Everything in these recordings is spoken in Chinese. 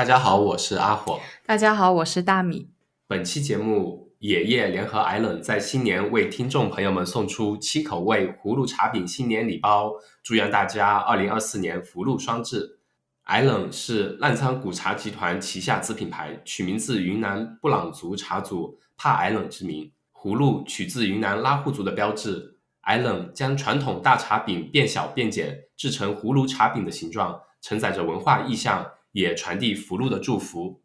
大家好，我是阿火。大家好，我是大米。本期节目，野夜联合 Island 在新年为听众朋友们送出七口味葫芦茶饼新年礼包，祝愿大家二零二四年福禄双至。Island 是澜沧古茶集团旗下子品牌，取名自云南布朗族茶祖帕 Island 之名。葫芦取自云南拉祜族的标志。Island 将传统大茶饼变小变简，制成葫芦茶饼的形状，承载着文化意象，也传递福禄的祝福。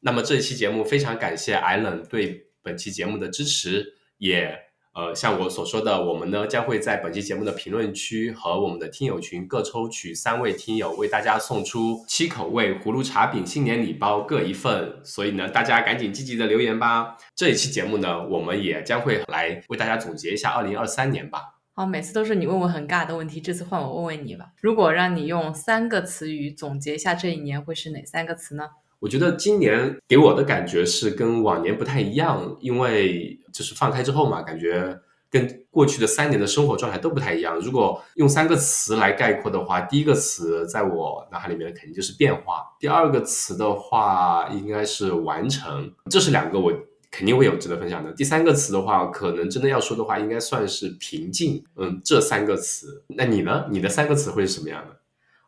那么这期节目非常感谢 Island 对本期节目的支持，也呃像我所说的，我们呢将会在本期节目的评论区和我们的听友群各抽取三位听友，为大家送出七口味葫芦茶饼新年礼包各一份。所以呢，大家赶紧积极的留言吧。这一期节目呢，我们也将会来为大家总结一下二零二三年吧。好，每次都是你问我很尬的问题，这次换我问问你吧。如果让你用三个词语总结一下这一年，会是哪三个词呢？我觉得今年给我的感觉是跟往年不太一样，因为就是放开之后嘛，感觉跟过去的三年的生活状态都不太一样。如果用三个词来概括的话，第一个词在我脑海里面肯定就是变化，第二个词的话应该是完成，这是两个我肯定会有值得分享的。第三个词的话，可能真的要说的话，应该算是平静。嗯，这三个词，那你呢？你的三个词会是什么样的？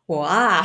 我啊，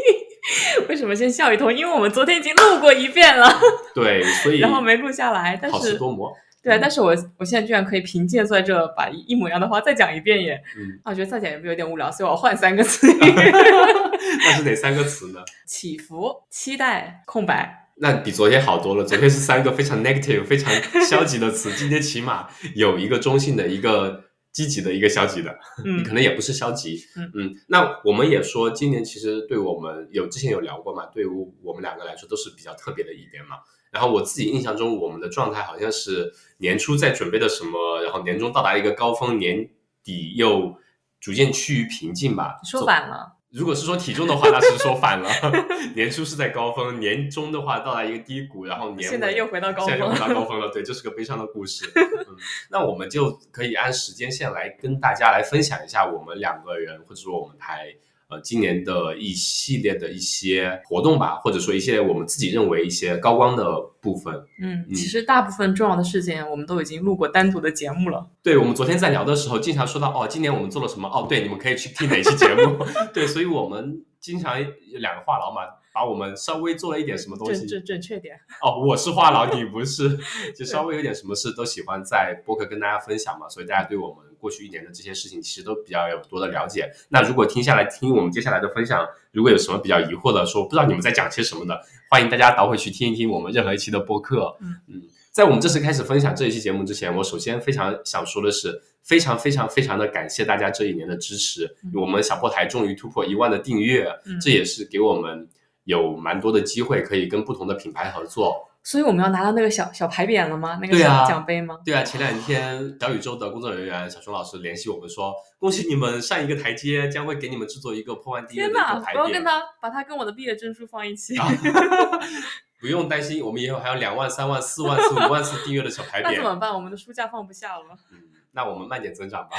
为什么先笑一通？因为我们昨天已经录过一遍了，对，所以 然后没录下来。但是好事是多磨。对啊，但是我我现在居然可以凭借坐在这把一模一样的话再讲一遍耶！嗯，啊，我觉得再讲有没有有点无聊，所以我换三个词：那是哪三个词呢？起伏、期待、空白。那比昨天好多了。昨天是三个非常 negative、非常消极的词，今天起码有一个中性的、一个积极的、一个消极的。嗯可能也不是消极。嗯那我们也说，今年其实对我们有之前有聊过嘛，对于我们两个来说都是比较特别的一年嘛。然后我自己印象中，我们的状态好像是年初在准备的什么，然后年终到达一个高峰，年底又逐渐趋于平静吧。说反了，如果是说体重的话，那是说反了。年初是在高峰，年中的话到达一个低谷，然后年尾现在又回到高峰现在又到高峰了。对，这是个悲伤的故事。嗯，那我们就可以按时间线来跟大家来分享一下我们两个人或者说我们台呃今年的一系列的一些活动吧，或者说一些我们自己认为一些高光的部分。嗯，嗯其实大部分重要的事件我们都已经录过单独的节目了。对，我们昨天在聊的时候，经常说到哦，今年我们做了什么？哦，对，你们可以去听哪期节目？对，所以我们经常有两个话痨嘛，把我们稍微做了一点什么东西准准准确点，哦，我是话痨，你不是，就稍微有点什么事都喜欢在播客跟大家分享嘛，所以大家对我们过去一年的这些事情其实都比较有多的了解。那如果听下来听我们接下来的分享，如果有什么比较疑惑的，说不知道你们在讲些什么的，欢迎大家倒回去听一听我们任何一期的播客。嗯嗯，在我们正式开始分享这一期节目之前，我首先非常想说的是，非常非常非常的感谢大家这一年的支持，嗯我们小破台终于突破一万的订阅，嗯这也是给我们有蛮多的机会可以跟不同的品牌合作。所以我们要拿到那个小小牌匾了吗？那个小奖杯吗？对啊，前两天小宇宙的工作人员小熊老师联系我们说，恭喜你们上一个台阶，将会给你们制作一个破万订阅的牌匾。不要跟他把他跟我的毕业证书放一起，啊 不用担心，我们以后还有两万、三万、四万次、五万次订阅的小牌匾。那怎么办？我们的书架放不下了。嗯，那我们慢点增长吧。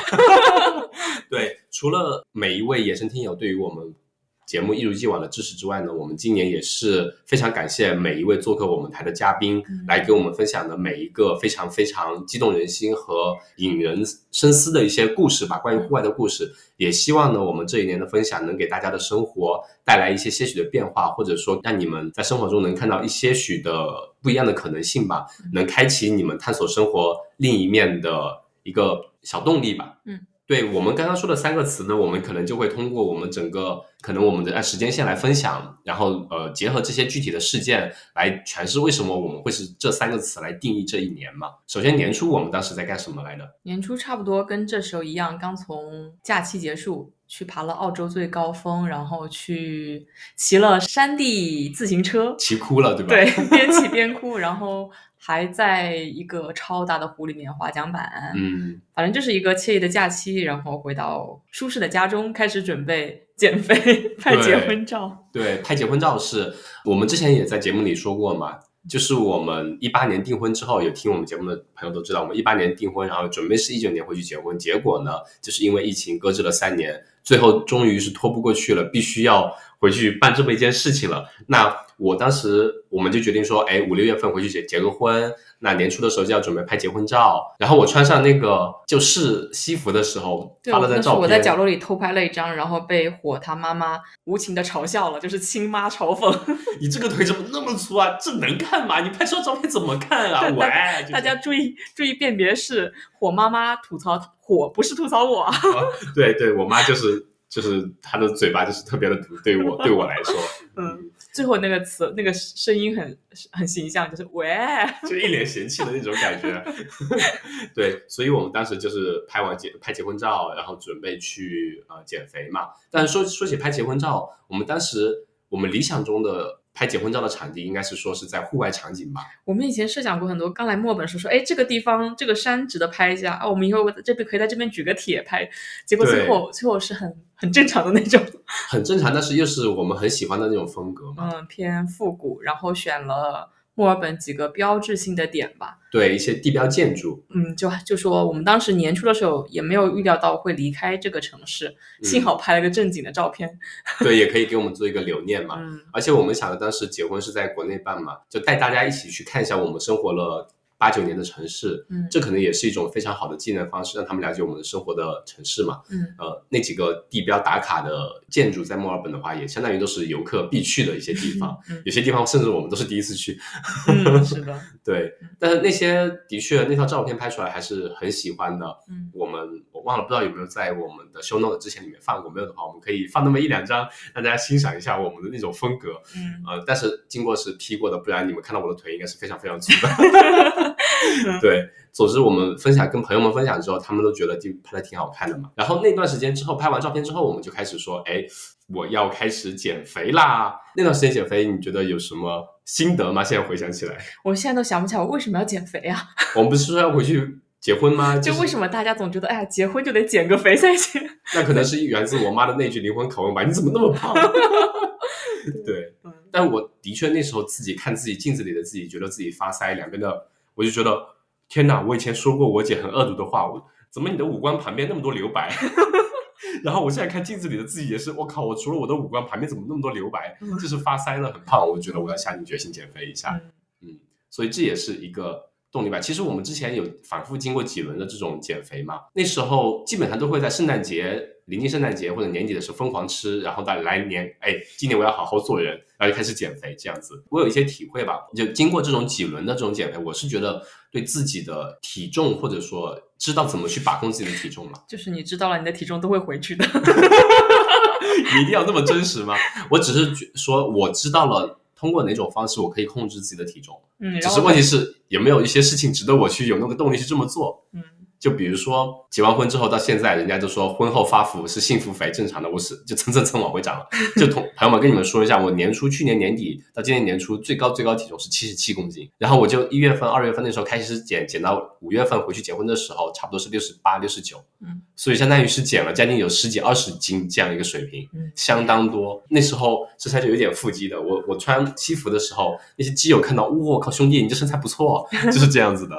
对，除了每一位野生听友对于我们节目一如既往的支持之外呢，我们今年也是非常感谢每一位做客我们台的嘉宾，嗯来给我们分享的每一个非常非常激动人心和引人深思的一些故事吧，关于户外的故事。也希望呢，我们这一年的分享能给大家的生活带来一些些许的变化，或者说让你们在生活中能看到一些许的不一样的可能性吧，能开启你们探索生活另一面的一个小动力吧。嗯，对我们刚刚说的三个词呢，我们可能就会通过我们整个可能我们的按时间线来分享，然后呃结合这些具体的事件来诠释为什么我们会是这三个词来定义这一年嘛。首先年初我们当时在干什么来着？年初差不多跟这时候一样，刚从假期结束，去爬了澳洲最高峰，然后去骑了山地自行车，骑哭了对吧？对，边骑边哭，然后还在一个超大的湖里面划桨板，嗯，反正就是一个惬意的假期，然后回到舒适的家中，开始准备减肥、拍结婚照。对，拍结婚照是我们之前也在节目里说过嘛，就是我们一八年订婚之后，有听我们节目的朋友都知道，我们一八年订婚，然后准备是一九年回去结婚，结果呢，就是因为疫情搁置了三年，最后终于是拖不过去了，必须要回去办这么一件事情了。那我当时我们就决定说，哎，五六月份回去结结个婚。那年初的时候就要准备拍结婚照，然后我穿上那个就试西服的时候发了张照片。我在角落里偷拍了一张，然后被火他妈妈无情的嘲笑了，就是亲妈嘲讽。你这个腿怎么那么粗啊？这能看吗？你拍出来照片怎么看啊？喂，大家注意注意辨别是火妈妈吐槽火，不是吐槽我。对对，我妈就是就是他的嘴巴就是特别的毒，对我对我来说，嗯。最后那个词，那个声音很很形象，就是喂，就一脸嫌弃的那种感觉。对，所以我们当时就是拍完结拍结婚照，然后准备去呃减肥嘛。但是说说起拍结婚照，我们当时我们理想中的。拍结婚照的场地应该是说是在户外场景吧。我们以前设想过很多，刚来墨尔本时说，哎，这个地方这个山值得拍一下啊，我们以后这边可以在这边举个铁拍。结果最后最后是很很正常的那种，很正常，但是又是我们很喜欢的那种风格嘛。嗯，偏复古，然后选了。墨尔本几个标志性的点吧，对一些地标建筑，嗯，就就说我们当时年初的时候也没有预料到会离开这个城市，幸好拍了个正经的照片，对，也可以给我们做一个留念嘛。嗯，而且我们想着当时结婚是在国内办嘛，就带大家一起去看一下我们生活了。八九年的城市，嗯，这可能也是一种非常好的纪念方式，让他们了解我们的生活的城市嘛，嗯，呃，那几个地标打卡的建筑在墨尔本的话，也相当于都是游客必去的一些地方，有些地方甚至我们都是第一次去，是的，对，但是那些的确那套照片拍出来还是很喜欢的，嗯，我们我忘了不知道有没有在我们的 show note 之前里面放过，没有的话我们可以放那么一两张，让大家欣赏一下我们的那种风格，嗯，呃，但是经过是 P 过的，不然你们看到我的腿应该是非常非常粗的。对，总之我们分享跟朋友们分享之后，他们都觉得就拍的挺好看的嘛。然后那段时间之后，拍完照片之后，我们就开始说，哎，我要开始减肥啦。那段时间减肥，你觉得有什么心得吗？现在回想起来，我现在都想不起来我为什么要减肥啊。我们不是说要回去结婚吗？就为什么大家总觉得，哎呀，结婚就得减个肥才行？那可能是源自我妈的那句灵魂拷问吧？你怎么那么胖？对，但我的确那时候自己看自己镜子里的自己，觉得自己发腮，两边的。我就觉得，天哪！我以前说过我姐很恶毒的话，我怎么你的五官旁边那么多留白？然后我现在看镜子里的自己也是，我靠！我除了我的五官旁边怎么那么多留白？就是发腮了，很胖。我觉得我要下定决心减肥一下。嗯，所以这也是一个动力吧。其实我们之前有反复经过几轮的这种减肥嘛，那时候基本上都会在圣诞节。临近圣诞节或者年底的时候疯狂吃，然后到来年，哎，今年我要好好做人，然后就开始减肥这样子。我有一些体会吧，就经过这种几轮的这种减肥，我是觉得对自己的体重或者说知道怎么去把控自己的体重了。就是你知道了，你的体重都会回去的。你一定要那么真实吗？我只是说我知道了，通过哪种方式我可以控制自己的体重。嗯，只是问题是有没有一些事情值得我去有那个动力去这么做？嗯。就比如说结完婚之后到现在，人家就说婚后发福是幸福肥，正常的。我是就蹭蹭蹭往回涨了。就同朋友们跟你们说一下，我年初去年年底到今年年初最高最高体重是七十七公斤，然后我就一月份、二月份那时候开始减，减到五月份回去结婚的时候，差不多是六十八、六十九。嗯，所以相当于是减了将近有十几、二十斤这样一个水平，相当多。那时候身材就有点腹肌的，我我穿西服的时候，那些基友看到，我靠，兄弟，你这身材不错，就是这样子的。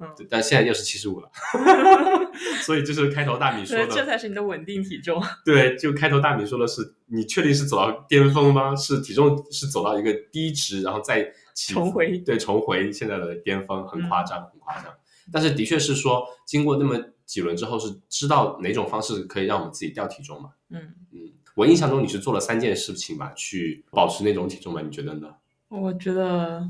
嗯，但现在又是七十五了。所以就是开头大米说的，这才是你的稳定体重。对，就开头大米说的是，你确定是走到巅峰吗？是体重是走到一个低值，然后再重回，对，重回现在的巅峰，很夸张，很夸张。但是的确是说，经过那么几轮之后，是知道哪种方式可以让我们自己掉体重嘛？嗯嗯，我印象中你是做了三件事情吧，去保持那种体重吧？你觉得呢？我觉得，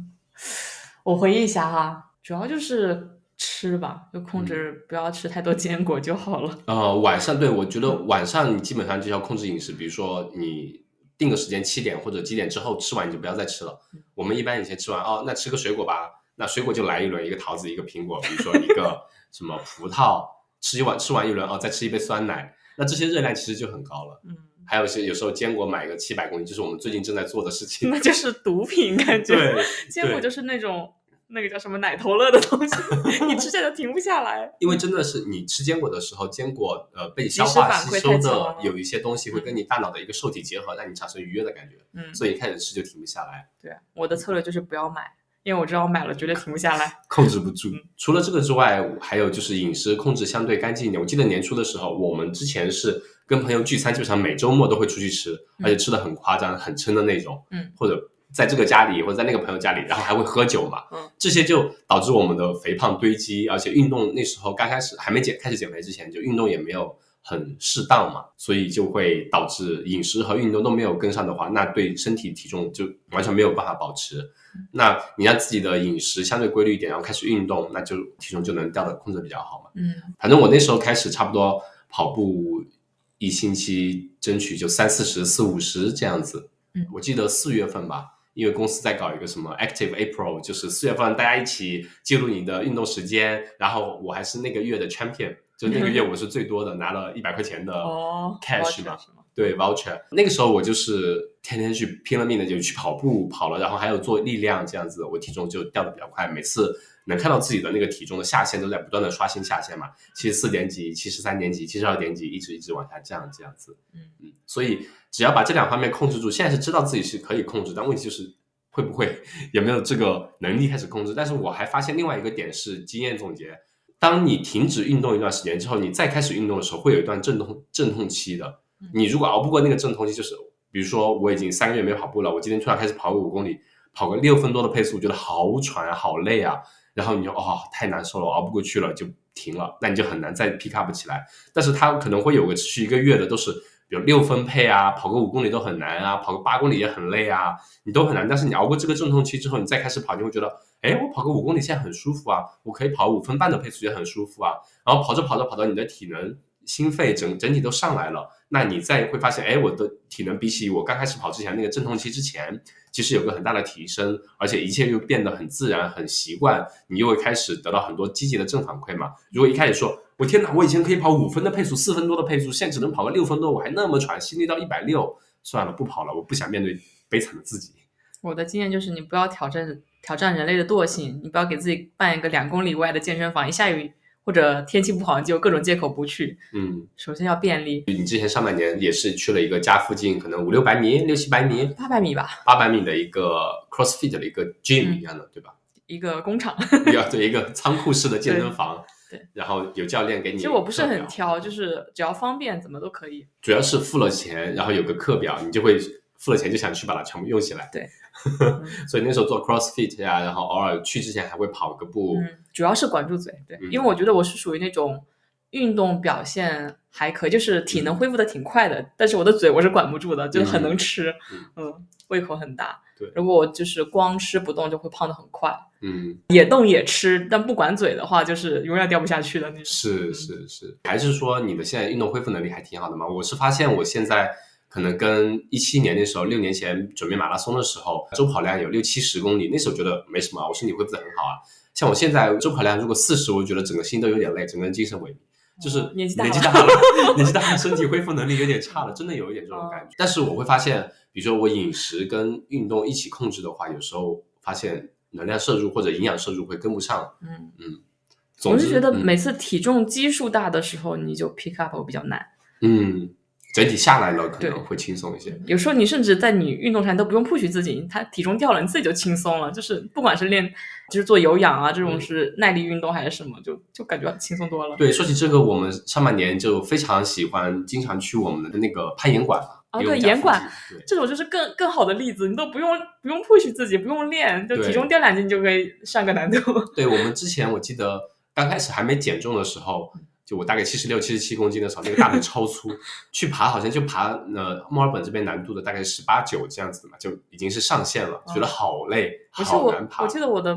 我回忆一下哈，主要就是。吃吧，就控制不要吃太多坚果就好了。呃，晚上对我觉得晚上你基本上就要控制饮食，比如说你定个时间七点或者几点之后吃完你就不要再吃了。我们一般以前吃完哦，那吃个水果吧，那水果就来一轮，一个桃子一个苹果，比如说一个 什么葡萄，吃一碗吃完一轮哦，再吃一杯酸奶，那这些热量其实就很高了。嗯，还有一些有时候坚果买个七百公斤，就是我们最近正在做的事情。那就是毒品感觉。对，坚果就是那种。那个叫什么奶头乐的东西，你吃下就停不下来。因为真的是你吃坚果的时候，坚果呃被消化吸收的有一些东西会跟你大脑的一个受体结合，让你产生愉悦的感觉。嗯，所以一开始吃就停不下来。对，我的策略就是不要买，因为我知道我买了绝对停不下来。控制不住。除了这个之外，还有就是饮食控制相对干净一点。我记得年初的时候，我们之前是跟朋友聚餐，基本上每周末都会出去吃，而且吃的很夸张、很撑的那种。嗯，或者在这个家里，或者在那个朋友家里，然后还会喝酒嘛。嗯，这些就导致我们的肥胖堆积，而且运动那时候刚开始还没减开始减肥之前，就运动也没有很适当嘛，所以就会导致饮食和运动都没有跟上的话，那对身体体重就完全没有办法保持。那你让自己的饮食相对规律一点，然后开始运动，那就体重就能掉的控制比较好嘛。嗯反正我那时候开始差不多跑步一星期争取就三四十、四五十这样子。嗯我记得四月份吧，因为公司在搞一个什么 Active April，就是四月份大家一起记录你的运动时间，然后我还是那个月的 champion，就那个月我是最多的，拿了一百块钱的哦 cash 嘛。嘛，对 voucher，那个时候我就是天天去拼了命的就去跑步跑了，然后还有做力量这样子，我体重就掉的比较快，每次能看到自己的那个体重的下限都在不断的刷新下限嘛，七十四点几、七十三点几、七十二点几，一直一直往下降这样子。嗯嗯，所以只要把这两方面控制住，现在是知道自己是可以控制，但问题就是会不会有没有这个能力开始控制？但是我还发现另外一个点是经验总结，当你停止运动一段时间之后，你再开始运动的时候，会有一段阵痛阵痛期的。你如果熬不过那个阵痛期，就是比如说我已经三个月没跑步了，我今天突然开始跑个五公里，跑个六分多的配速，我觉得好喘啊，好累啊，然后你就哦太难受了，熬不过去了就停了，那你就很难再 pick up 起来。但是它可能会有个持续一个月的，都是比如六分配啊，跑个五公里都很难啊，跑个八公里也很累啊，你都很难。但是你熬过这个阵痛期之后，你再开始跑，你会觉得，哎，我跑个五公里现在很舒服啊，我可以跑五分半的配速也很舒服啊。然后跑着跑着跑到你的体能、心肺整整体都上来了，那你再会发现，哎，我的体能比起我刚开始跑之前那个阵痛期之前，其实有个很大的提升，而且一切又变得很自然、很习惯，你又会开始得到很多积极的正反馈嘛。如果一开始说，我天哪，我以前可以跑五分的配速、四分多的配速，现在只能跑个六分多，我还那么喘，心率到一百六，算了，不跑了，我不想面对悲惨的自己。我的经验就是，你不要挑战挑战人类的惰性，你不要给自己办一个两公里外的健身房，一下雨或者天气不好，你就各种借口不去。嗯，首先要便利，你之前上半年也是去了一个家附近，可能五六百米、六七百米、八百米吧，八百米的一个 CrossFit 的一个 gym 一样的，对吧？一个工厂。对一个仓库式的健身房，对对然后有教练给你。其实我不是很，挑，就是只要方便，怎么都可以。主要是付了钱，然后有个课表，你就会付了钱就想去把它全部用起来。对，所以那时候做 CrossFit 呀、然后偶尔去之前还会跑个步。嗯，主要是管住嘴，对，嗯因为我觉得我是属于那种运动表现还可以，就是体能恢复的挺快的，但是我的嘴我是管不住的，就很能吃，嗯嗯，胃口很大。对如果我就是光吃不动，就会胖的很快。嗯，也动也吃，但不管嘴的话，就是永远掉不下去的那种。是是是，还是说你的现在运动恢复能力还挺好的吗？我是发现我现在可能跟一七年那时候，六年前准备马拉松的时候，周跑量有六七十公里，那时候觉得没什么，我身体恢复的很好啊。像我现在周跑量如果四十，我就觉得整个心都有点累，整个人精神萎靡。就是哦年纪大了年纪大了，年纪大了，身体恢复能力有点差了，真的有一点这种感觉。但是我会发现，比如说我饮食跟运动一起控制的话，有时候发现能量摄入或者营养摄入会跟不上。嗯，总之我是觉得嗯每次体重基数大的时候，你就 pick up 比较难。嗯，整体下来了可能会轻松一些。有时候你甚至在你运动上都不用 push 自己，他体重掉了，你自己就轻松了。就是不管是练，就是做有氧啊，这种嗯是耐力运动还是什么，就就感觉轻松多了。对，说起这个，我们上半年就非常喜欢，经常去我们的那个攀岩馆嘛。哦对岩馆这种就是更更好的例子，你都不用不用 push 自己，不用练，就体重掉两斤就可以上个难度。对，我们之前我记得刚开始还没减重的时候，就我大概七十六、七十七公斤的时候，那个大腿超粗，去爬好像就爬呃墨尔本这边难度的大概十八九这样子的嘛，就已经是上限了，觉得好累，好难，爬我。记得我的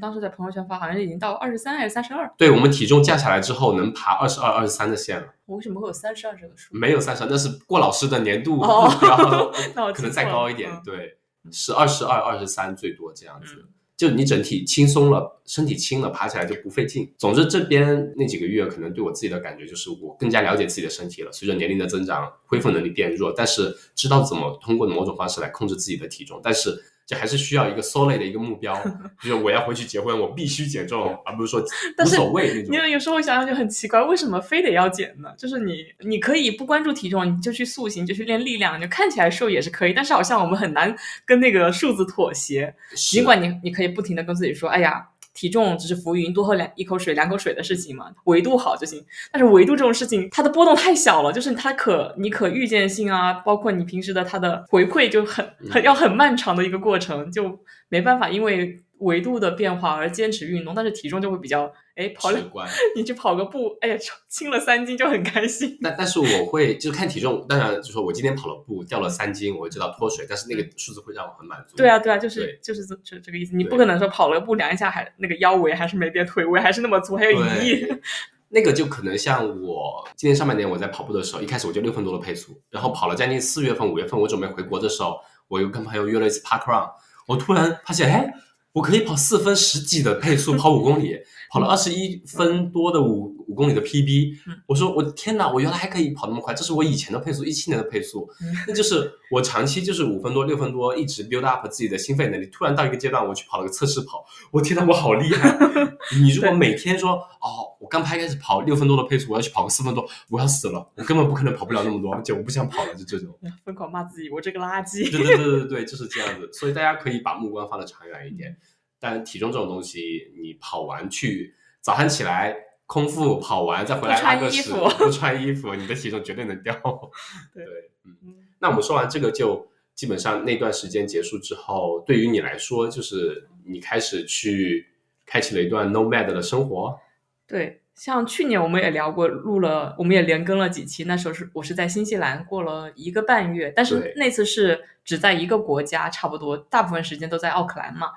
当时在朋友圈发，好像已经到二十三还是三十二。对我们体重降下来之后，能爬二十二、二十三的线了，我为什么会有三十二这个数？没有三十二，那是过老师的年度目哦标，可能再高一点，嗯对，是二十二、二十三最多这样子。嗯就你整体轻松了，身体轻了，爬起来就不费劲。总之，这边那几个月可能对我自己的感觉就是，我更加了解自己的身体了。随着年龄的增长，恢复能力变弱，但是知道怎么通过某种方式来控制自己的体重。但是就还是需要一个 solid 的一个目标，就是我要回去结婚，我必须减重，而不是说无 所谓那种。因为有时候我想想就很奇怪，为什么非得要减呢？就是你，你可以不关注体重，你就去塑形，就去练力量，你就看起来瘦也是可以。但是好像我们很难跟那个数字妥协。尽管你你可以不停的跟自己说，哎呀，体重只是浮云，多喝两一口水、两口水的事情嘛，维度好就行。但是维度这种事情，它的波动太小了，就是它可你可预见性啊，包括你平时的它的回馈就很很要很漫长的一个过程，就没办法因为维度的变化而坚持运动。但是体重就会比较，哎，跑了。你去跑个步，哎呀，轻了三斤就很开心。那但是我会就是看体重，当然就说我今天跑了步掉了三斤，我知道脱水，但是那个数字会让我很满足。对啊，对啊，就是就是这这这个意思。你不可能说跑了个步量一下还那个腰围还是没变，腿围还是那么粗，还有一亿。那个就可能像我今年上半年我在跑步的时候，一开始我就六分多的配速，然后跑了将近四月份、五月份，我准备回国的时候，我又跟朋友约了一次 park run，我突然发现，哎，我可以跑四分十几的配速跑五公里，跑了二十一分多的五五公里的 PB，嗯我说我的天哪，我原来还可以跑那么快，这是我以前的配速，一七年的配速，嗯那就是我长期就是五分多、六分多，一直 build up 自己的心肺能力。突然到一个阶段，我去跑了个测试跑，我天呐，我好厉害！你如果每天说哦，我刚拍开始跑六分多的配速，我要去跑个四分多，我要死了，我根本不可能跑不了那么多，就我不想跑了，就这种。疯狂骂自己，我这个垃圾。对对对对对，就是这样子。所以大家可以把目光放得长远一点。但体重这种东西，你跑完去早上起来空腹跑完，再回来穿拉个屎，衣服不穿衣服，你的体重绝对能掉。对。嗯那我们说完这个，就基本上那段时间结束之后，对于你来说，就是你开始去开启了一段 nomad 的生活。对，像去年我们也聊过，录了，我们也连更了几期。那时候是我是在新西兰过了一个半月，但是那次是只在一个国家，差不多大部分时间都在奥克兰嘛。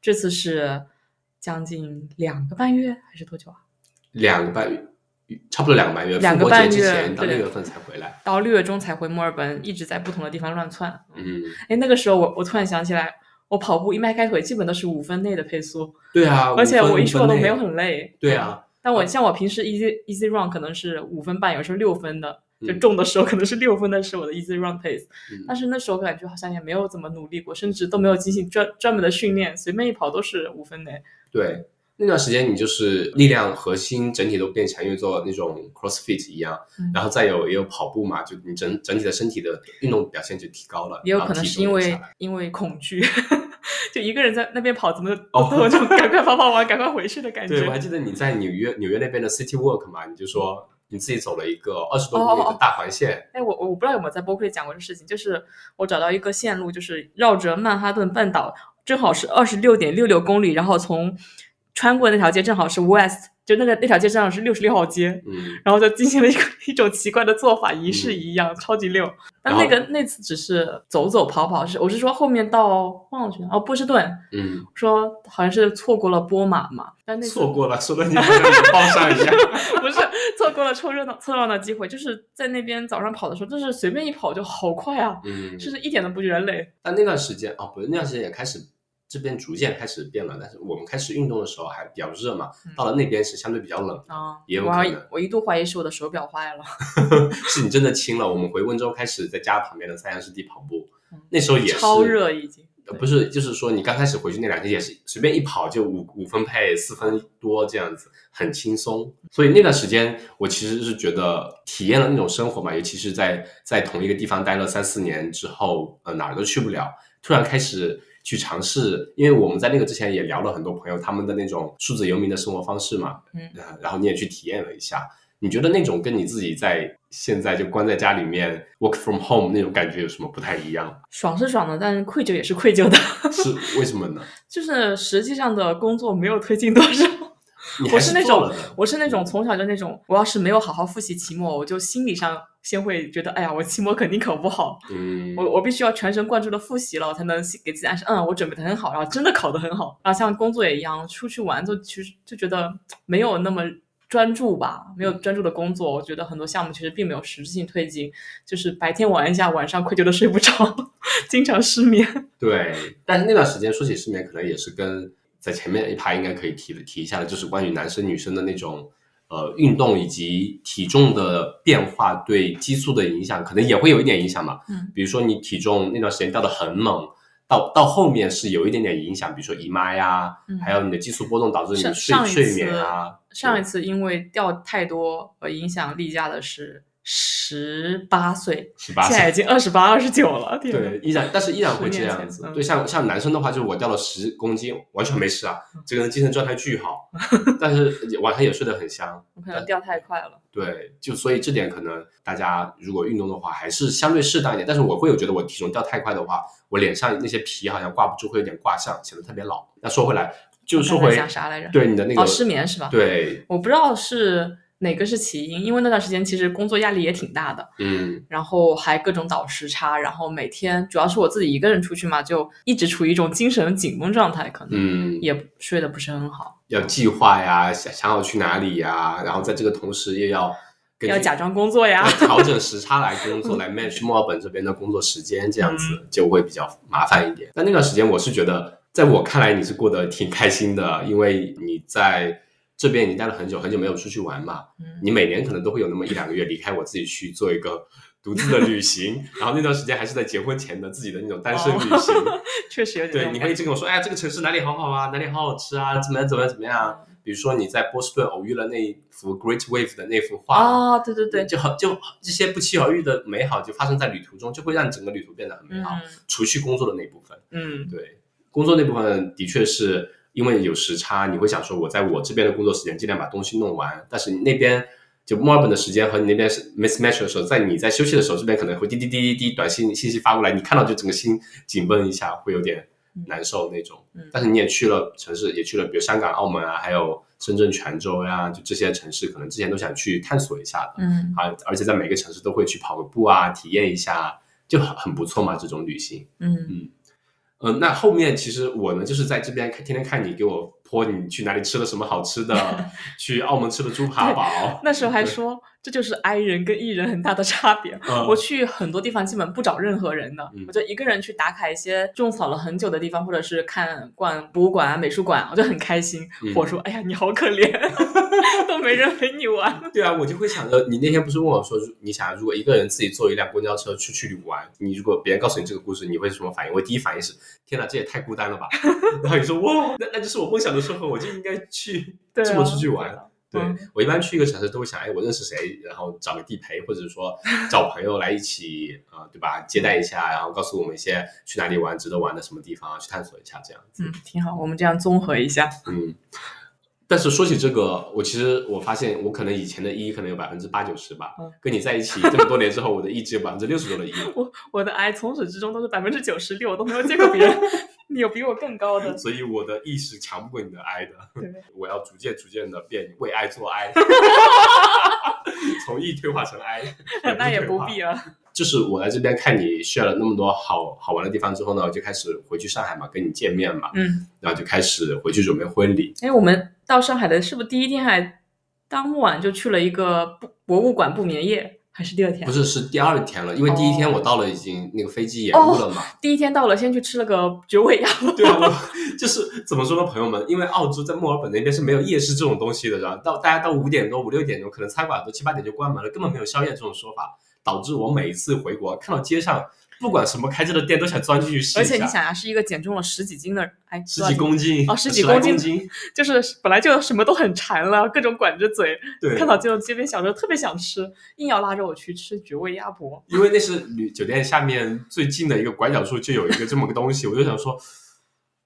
这次是将近两个半月还是多久啊？两个半月，差不多两个半月，两个半月之前到对六月份才回来。到六月中才回墨尔本，一直在不同的地方乱窜。嗯，哎，那个时候我我突然想起来，我跑步一迈开腿，基本都是五分内的配速，对啊，而且我一说都没有。很累。对啊，但我像我平时 easy easy run 可能是五分半，有时候六分的，就嗯重的时候可能是六分的是我的 easy run pace，、嗯。但是那时候感觉好像也没有怎么努力过，甚至都没有进行专专门的训练，随便一跑都是五分内。对，那段时间你就是力量核心整体都变强，因为做那种 CrossFit 一样，嗯。然后再有也有跑步嘛，就你整整体的身体的运动表现就提高了，也有可能是因为因为恐惧，就一个人在那边跑，怎么哦都有种 赶快跑跑完，赶快回去的感觉对，我还。记得你在纽约纽约那边的 City Walk 嘛，你就说你自己走了一个二十多公里的大环线，哎，我我不知道有没有在播客里讲过这事情，就是我找到一个线路，就是绕着曼哈顿半岛，正好是二十六点六六公里，然后从穿过那条街正好是 West，就那个那条街正好是六十六号街，嗯，然后就进行了一个 一种奇怪的做法，仪式一样，超级溜。但那个那次只是走走跑跑，是我是说后面到忘了去哦波士顿，嗯，说好像是错过了波马嘛，但那错过了，说的你好像报上一样。不是错过了凑热闹凑热闹的机会，就是在那边早上跑的时候，就是随便一跑就好快啊，嗯，就是一点都不觉得累。但那段时间哦，不是那段时间也开始这边逐渐开始变冷，但是我们开始运动的时候还比较热嘛，嗯到了那边是相对比较冷，啊，也有可能我一度怀疑是我的手表坏了，是你真的轻了。我们回温州开始在家旁边的三阳湿地跑步嗯，那时候也是超热已经。呃不是，就是说你刚开始回去那两天也是随便一跑就五五分配四分多这样子，很轻松。所以那段时间我其实是觉得体验了那种生活嘛，尤其是在在同一个地方待了三四年之后，呃哪儿都去不了，突然开始去尝试，因为我们在那个之前也聊了很多朋友他们的那种数字游民的生活方式嘛，嗯呃，然后你也去体验了一下，你觉得那种跟你自己在现在就关在家里面 work from home 那种感觉有什么不太一样？爽是爽的，但是愧疚也是愧疚的，是为什么呢？就是实际上的工作没有推进多少。我是那种我是那种从小就那种，我要是没有好好复习期末，我就心理上先会觉得，哎呀，我期末肯定考不好，嗯，我我必须要全神贯注的复习了，我才能给自己暗示，嗯，我准备的很好，然后真的考得很好。然后像工作也一样，出去玩就其实就觉得没有那么专注吧，没有专注的工作，我觉得很多项目其实并没有实质性推进，就是白天玩一下，晚上愧疚的睡不着，经常失眠。对，但是那段时间说起失眠，可能也是跟在前面一趴应该可以提的提一下的，就是关于男生女生的那种呃运动以及体重的变化对激素的影响，可能也会有一点影响嘛。嗯，比如说你体重那段时间掉的很猛，到到后面是有一点点影响，比如说姨妈呀，嗯还有你的激素波动导致你的睡睡眠啊。上一次因为掉太多而影响例假的是十八岁，十八现在已，经二十八、二十九了，天对，依然但是依然会这样子。对，像像男生的话，就是我掉了十公斤，完全没事啊，嗯这个人精神状态巨好，但是晚上也睡得很香。我可能掉太快了。对，就所以这点可能大家如果运动的话，还是相对适当一点。但是我会有觉得我体重掉太快的话，我脸上那些皮好像挂不住，会有点挂相，显得特别老。那说回来，就说回讲啥来着？对你的那个、哦，失眠是吧？，对，我不知道是哪个是起因，因为那段时间其实工作压力也挺大的，嗯然后还各种倒时差，然后每天主要是我自己一个人出去嘛，就一直处于一种精神紧绷状态，可能嗯，也睡得不是很好，要计划呀，想想要去哪里呀，然后在这个同时又要要假装工作呀。调整时差来工作，来 match 墨尔本这边的工作时间，这样子嗯就会比较麻烦一点。但那段时间我是觉得，在我看来你是过得挺开心的，因为你在这边已经待了很久，很久没有出去玩嘛。嗯你每年可能都会有那么一两个月离开我自己去做一个独自的旅行，然后那段时间还是在结婚前的自己的那种单身旅行。确实有点对，你会一那种感直跟我说，哎呀，这个城市哪里好好啊，哪里好好吃啊，怎么样怎么样怎么样啊。比如说你在波士顿偶遇了那幅 Great Wave 的那幅画，哦，对对对，就好就这些不期而遇的美好就发生在旅途中，就会让整个旅途变得很美好。嗯除去工作的那部分，嗯对工作那部分的确是因为有时差，你会想说我在我这边的工作时间尽量把东西弄完，但是你那边。就墨尔本的时间和你那边是 mismatch 的时候，在你在休息的时候，这边可能会滴滴滴滴滴短信信息发过来，你看到就整个心紧绷一下，会有点难受那种。嗯但是你也去了城市，也去了，比如香港、澳门啊，还有深圳、泉州呀、就这些城市，可能之前都想去探索一下的。嗯啊，而且在每个城市都会去跑个步啊，体验一下，就很很不错嘛。这种旅行，嗯，嗯、那后面其实我呢，就是在这边看天天看你给我泼你去哪里吃了什么好吃的，去澳门吃了猪扒堡，那时候还说这就是 I 人跟 E 人很大的差别。嗯我去很多地方基本不找任何人的，嗯我就一个人去打卡一些种草了很久的地方，或者是看逛博物馆啊、美术馆，我就很开心。嗯我说：“哎呀，你好可怜，都没人陪你玩。对啊，我就会想着，你那天不是问我说，你想如果一个人自己坐一辆公交车出去旅玩，你如果别人告诉你这个故事，你会是什么反应？我第一反应是，天哪，这也太孤单了吧。然后你说，哇，那那就是我梦想的生活，我就应该去这么出去玩。对、嗯我一般去一个城市都会想，哎，我认识谁，然后找个地陪，或者说 找朋友来一起，啊、对吧？接待一下，然后告诉我们一些去哪里玩、值得玩的什么地方，去探索一下这样”子。嗯，挺好，我们这样综合一下。嗯，但是说起这个，我其实我发现我可能以前的 E 可能有百分之八九十吧，嗯跟你在一起这么多年之后，我的 E 只有百分之六十多的 E。我我的 I 从始至终都是百分之九十六，我都没有见过别人 有比我更高的。所以我的 E 是强不过你的 I 的，我要逐渐逐渐的变为 I 做 I，从 E 退化成 I，那也不必了。就是我来这边看你 share 了那么多好好玩的地方之后呢，我就开始回去上海嘛，跟你见面嘛，嗯，然后就开始回去准备婚礼。哎，我们到上海的是不是第一天还当晚就去了一个不博物馆不眠夜，还是第二天？不是，是第二天了，因为第一天哦我到了，已经那个飞机延误了嘛。第一天到了，先去吃了个九尾鸭。对啊，我就是怎么说呢，朋友们，因为澳洲在墨尔本那边是没有夜市这种东西的，然后到大家到五点多、五六点钟，可能餐馆都七八点就关门了，根本没有宵夜这种说法，导致我每一次回国看到街上不管什么开着的店，都想钻进去试一下。而且你想呀、是一个减重了十几斤的，哎，十几公斤哦十几公斤。公斤，就是本来就什么都很馋了，各种管着嘴，对，看到这种街边小吃特别想吃，硬要拉着我去吃绝味鸭脖。因为那是旅酒店下面最近的一个拐角处就有一个这么个东西，我就想说，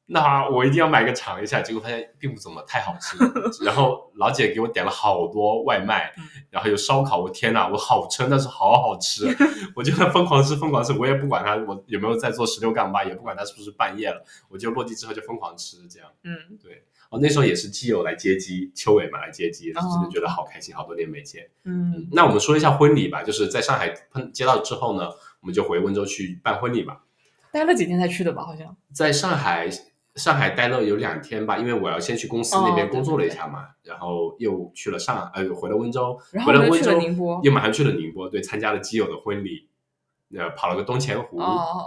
那我一定要买个尝一下。结果发现并不怎么太好吃，然后老姐给我点了好多外卖嗯，然后有烧烤，我天呐，我好撑，但是好好吃，我就疯狂吃疯狂吃，我也不管它我有没有在做十六杠八，也不管它是不是半夜了，我就落地之后就疯狂吃这样。嗯，对哦，那时候也是基友来接机，秋伟嘛来接机，哦真的觉得好开心，好多年没见。嗯，那我们说一下婚礼吧，就是在上海碰接到之后呢，我们就回温州去办婚礼嘛。待了几天才去的吧？好像。在上海，上海待了有两天吧，因为我要先去公司那边工作了一对下嘛，然后又去了上海，呃，回了温州，然后又去了回了温州，宁波又马上去了宁波，对，参加了基友的婚礼，呃，跑了个东钱湖，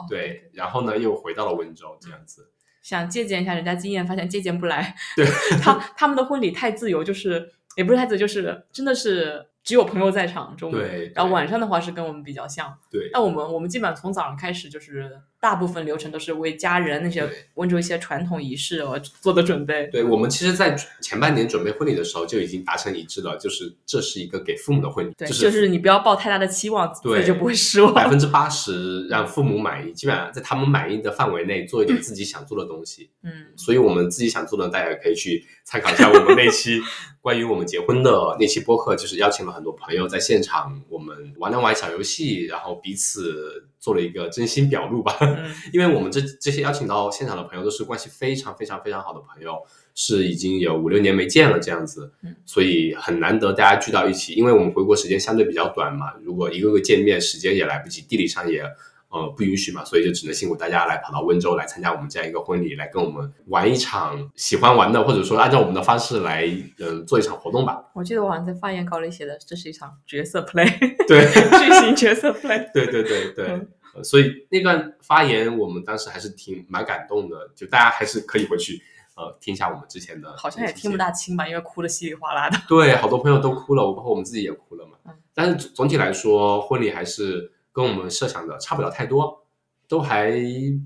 对，然后呢又回到了温州，这样子。想借鉴一下人家经验，发现借鉴不来。对，他他们的婚礼太自由，就是也不是太自由，就是真的是只有朋友在场中午。对然后晚上的话是跟我们比较像。对，那我们我们基本上从早上开始就是大部分流程都是为家人那些温州一些传统仪式而做的准备。对我们其实，在前半年准备婚礼的时候就已经达成一致了，就是这是一个给父母的婚礼，对，就就是你不要抱太大的期望，自对己就不会失望。百分之八十让父母满意，基本上在他们满意的范围内做一点自己想做的东西。嗯，所以我们自己想做的，大家可以去参考一下我们那期 关于我们结婚的那期播客，就是邀请了很多朋友在现场，我们玩了玩小游戏，然后彼此做了一个真心表露吧。嗯 因为我们这这些邀请到现场的朋友都是关系非常非常非常好的朋友，是已经有五六年没见了这样子嗯，所以很难得大家聚到一起。因为我们回国时间相对比较短嘛，如果一个个见面，时间也来不及，地理上也呃不允许嘛，所以就只能辛苦大家来跑到温州来参加我们这样一个婚礼，来跟我们玩一场喜欢玩的，或者说按照我们的方式来嗯、呃做一场活动吧。我记得我好像在发言稿里写的，这是一场角色 play，对。剧情角色 play。对对对对嗯，呃所以那段发言我们当时还是挺蛮感动的，就大家还是可以回去呃听一下我们之前的，好像也听不。大清吧，因为哭的稀里哗啦的。对，好多朋友都哭了，包括我们自己也哭了嘛。嗯但是总总体来说，婚礼还是跟我们设想的差不了太多，都还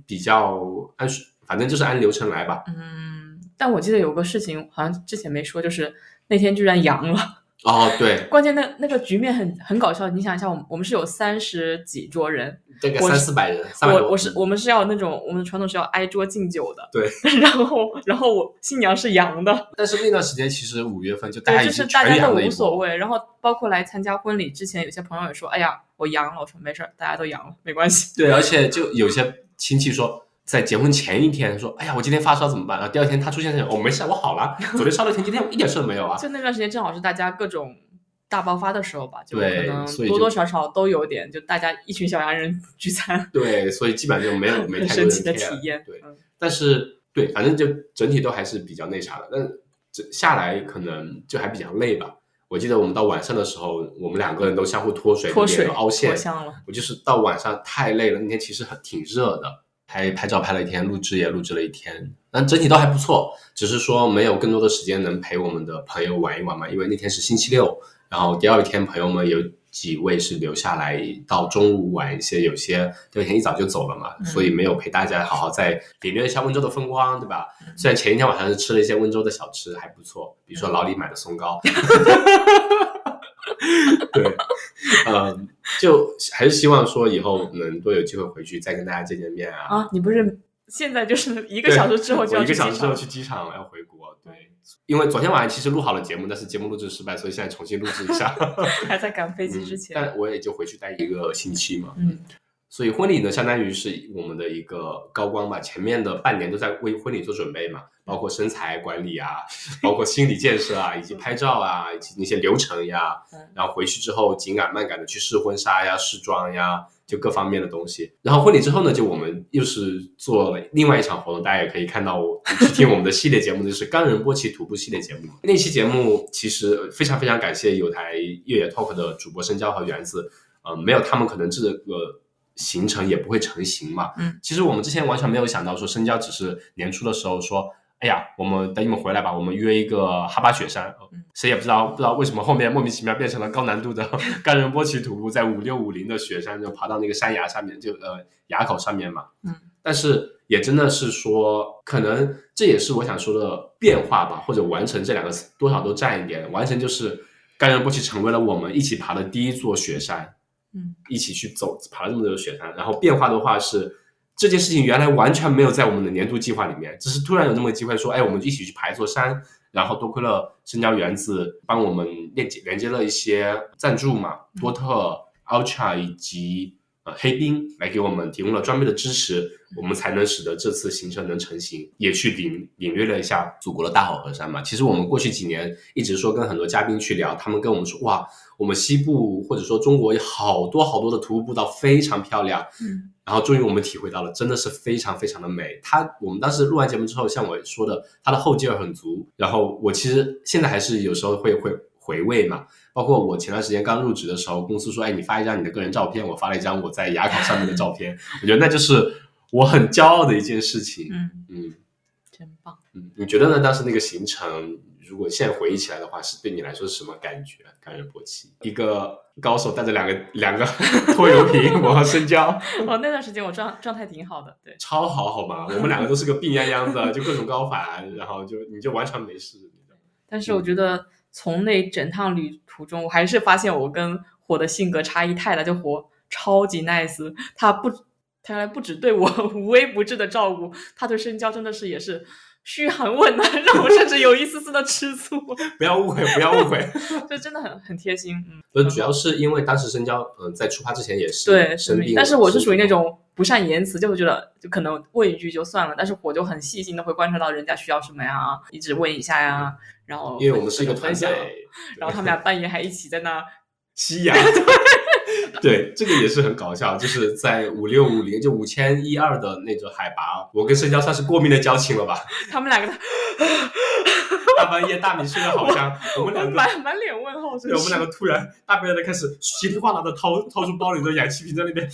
比较按顺，反正就是按流程来吧。嗯，但我记得有个事情好像之前没说，就是那天居然阳了。哦，对，关键那那个局面很很搞笑，你想一下，我们我们是有三十几桌人，大概三四百人，三百。我我是我们是要那种我们的传统是要挨桌敬酒的，对。然后然后我新娘是阳的，但是那段时间其实五月份就大家就是大家都。无所谓。然后包括来参加婚礼之前，有些朋友也说，哎呀，我阳了。我说没事儿，大家都阳了，没关系。对，而且就有些亲戚说，在结婚前一天说，哎呀，我今天发烧怎么办？然后第二天他出现这种，哦，没事，我好了，昨天烧了一天，今天我一点事都没有啊。就那段时间正好是大家各种大爆发的时候吧，就可对能多多少少都有点，就大家一群小洋人 聚餐，对，所以基本上就没有 没太多人神奇的体验。对，嗯但是对，反正就整体都还是比较那啥的，但这下来可能就还比较累吧。我记得我们到晚上的时候，我们两个人都相互脱水，脱水凹陷。我就是到晚上太累了，那天其实很挺热的，拍拍照拍了一天，录制也录制了一天，但整体都还不错，只是说没有更多的时间能陪我们的朋友玩一玩嘛，因为那天是星期六，然后第二天朋友们有几位是留下来到中午玩一些，有些第二天一早就走了嘛，嗯所以没有陪大家好好再领略一下温州的风光，对吧？嗯 虽然前一天晚上是吃了一些温州的小吃，还不错，比如说老李买的松糕。对，嗯，就还是希望说以后能多有机会回去再跟大家见见面啊。啊，你不是现在就是一个小时之后就要我一个小时之后去机场要回国。对，因为昨天晚上其实录好了节目，但是节目录制失败，所以现在重新录制一下。还在赶飞机之嗯前。但我也就回去待一个星期嘛。嗯，所以婚礼呢，相当于是我们的一个高光吧。前面的半年都在为婚礼做准备嘛，包括身材管理啊，包括心理建设啊，以及拍照啊，以及那些流程呀嗯。然后回去之后紧赶慢赶的去试婚纱呀、试妆呀，就各方面的东西。然后婚礼之后呢，就我们又是做了另外一场活动，大家也可以看到我去听我们的系列节目，就是冈仁波齐徒步系列节目。那期节目其实非常非常感谢有台越野 Talk 的主播深交和园子，呃，没有他们可能这个行程也不会成型嘛。嗯，其实我们之前完全没有想到说深交只是年初的时候说，哎呀，我们等你们回来吧，我们约一个哈巴雪山。谁也不知道不知道为什么后面莫名其妙变成了高难度的 冈仁波齐徒步，在五六五零的雪山就爬到那个山崖上面，就呃崖口上面嘛。嗯，但是也真的是说，可能这也是我想说的变化吧，或者完成这两个词多少都占一点。完成就是冈仁波齐成为了我们一起爬的第一座雪山。嗯，一起去走爬了这么多雪山，然后变化的话是这件事情原来完全没有在我们的年度计划里面，只是突然有那么个机会说，哎，我们一起去爬一座山，然后多亏了深交园子帮我们链接连接了一些赞助嘛，多特、Ultra 以及呃黑冰来给我们提供了装备的支持，我们才能使得这次行程能成型，也去领领略了一下祖国的大好河山嘛。其实我们过去几年一直说跟很多嘉宾去聊，他们跟我们说，哇，我们西部或者说中国有好多好多的徒步步道非常漂亮，嗯，然后终于我们体会到了，真的是非常非常的美。它我们当时录完节目之后，像我说的，它的后劲儿很足。然后我其实现在还是有时候会会回味嘛，包括我前段时间刚入职的时候，公司说，哎，你发一张你的个人照片，我发了一张我在雅考上面的照片，我觉得那就是我很骄傲的一件事情。嗯，嗯，真棒。嗯，你觉得呢？当时那个行程，如果现在回忆起来的话，是对你来说是什么感觉？感人勃起，一个高手带着两个两个 拖油瓶，我和深交，哦，那段时间我状状态挺好的，对，超好，好吗？我们两个都是个病殃殃的，就各种高反，然后就你就完全没事。但是我觉得从那整趟旅途中，我还是发现我跟火的性格差异太大，就火超级 nice，他不，他不止对我 无微不至的照顾，他对深交真的是也是。嘘寒问暖，让我甚至有一丝丝的吃醋。不要误会，不要误会，就真的很很贴心。嗯，不，主要是因为当时深交，嗯，在出发之前也是对生病，但是我是属于那种不善言辞，就会觉得就可能问一句就算了，但是我就很细心的会观察到人家需要什么呀，一直问一下呀，然后因为我们是一个团队，然后他们俩半夜还一起在那吸氧。对，这个也是很搞笑，就是在五六五零就五千一二的那种海拔，我跟深交算是过命的交情了吧？他们两个大半夜大米睡得好香，我们两个满满脸问号。对，我们两个突然大半夜的开始稀里哗啦的掏掏出包里的氧气瓶在那边，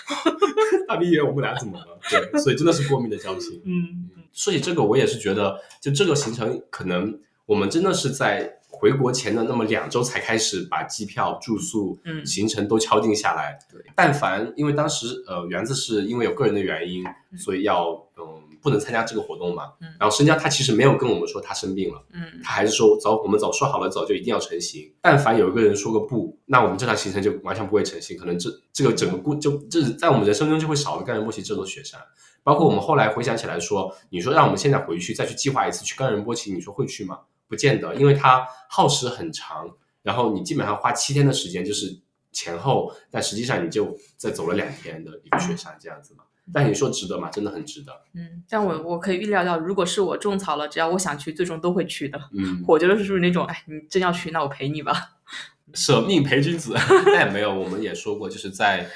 大米以为我们俩怎么了？对，所以真的是过命的交情。嗯，说起这个，我也是觉得，就这个行程，可能我们真的是在。回国前的那么两周才开始把机票、住宿、嗯行程都敲定下来。对，但凡因为当时呃园子是因为有个人的原因，所以要嗯不能参加这个活动嘛。嗯。然后申家他其实没有跟我们说他生病了，嗯，他还是说走，我们走，说好了走就一定要成行。但凡有一个人说个不，那我们这趟行程就完全不会成行。可能这这个整个故就这在我们人生中就会少了冈仁波齐这座雪山。包括我们后来回想起来说，你说让我们现在回去再去计划一次去冈仁波齐，你说会去吗？不见得，因为它耗时很长，然后你基本上花七天的时间就是前后，但实际上你就在走了两天的一个雪山这样子嘛。但你说值得吗？真的很值得。嗯，但我我可以预料到，如果是我种草了，只要我想去，最终都会去的。嗯，我觉得是属于那种，哎，你真要去，那我陪你吧，舍命陪君子。但也没有，我们也说过，就是在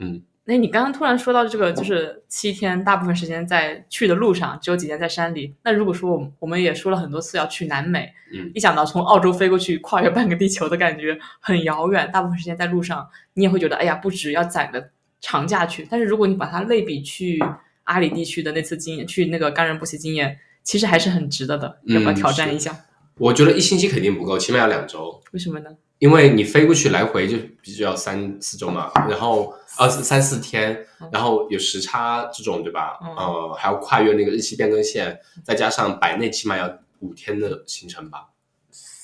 嗯。那你刚刚突然说到这个，就是七天，大部分时间在去的路上，只有几天在山里。那如果说我们我们也说了很多次要去南美，嗯，一想到从澳洲飞过去，跨越半个地球的感觉很遥远，大部分时间在路上，你也会觉得，哎呀，不值，要攒个长假去。但是如果你把它类比去阿里地区的那次经验，去那个冈仁波齐经验，其实还是很值得的，要不要挑战一下？我觉得一星期肯定不够，起码要两周。为什么呢？因为你飞过去来回就必须要三四周嘛，然后呃三四天，然后有时差这种对吧？呃，还要跨越那个日期变更线，再加上百内起码要五天的行程吧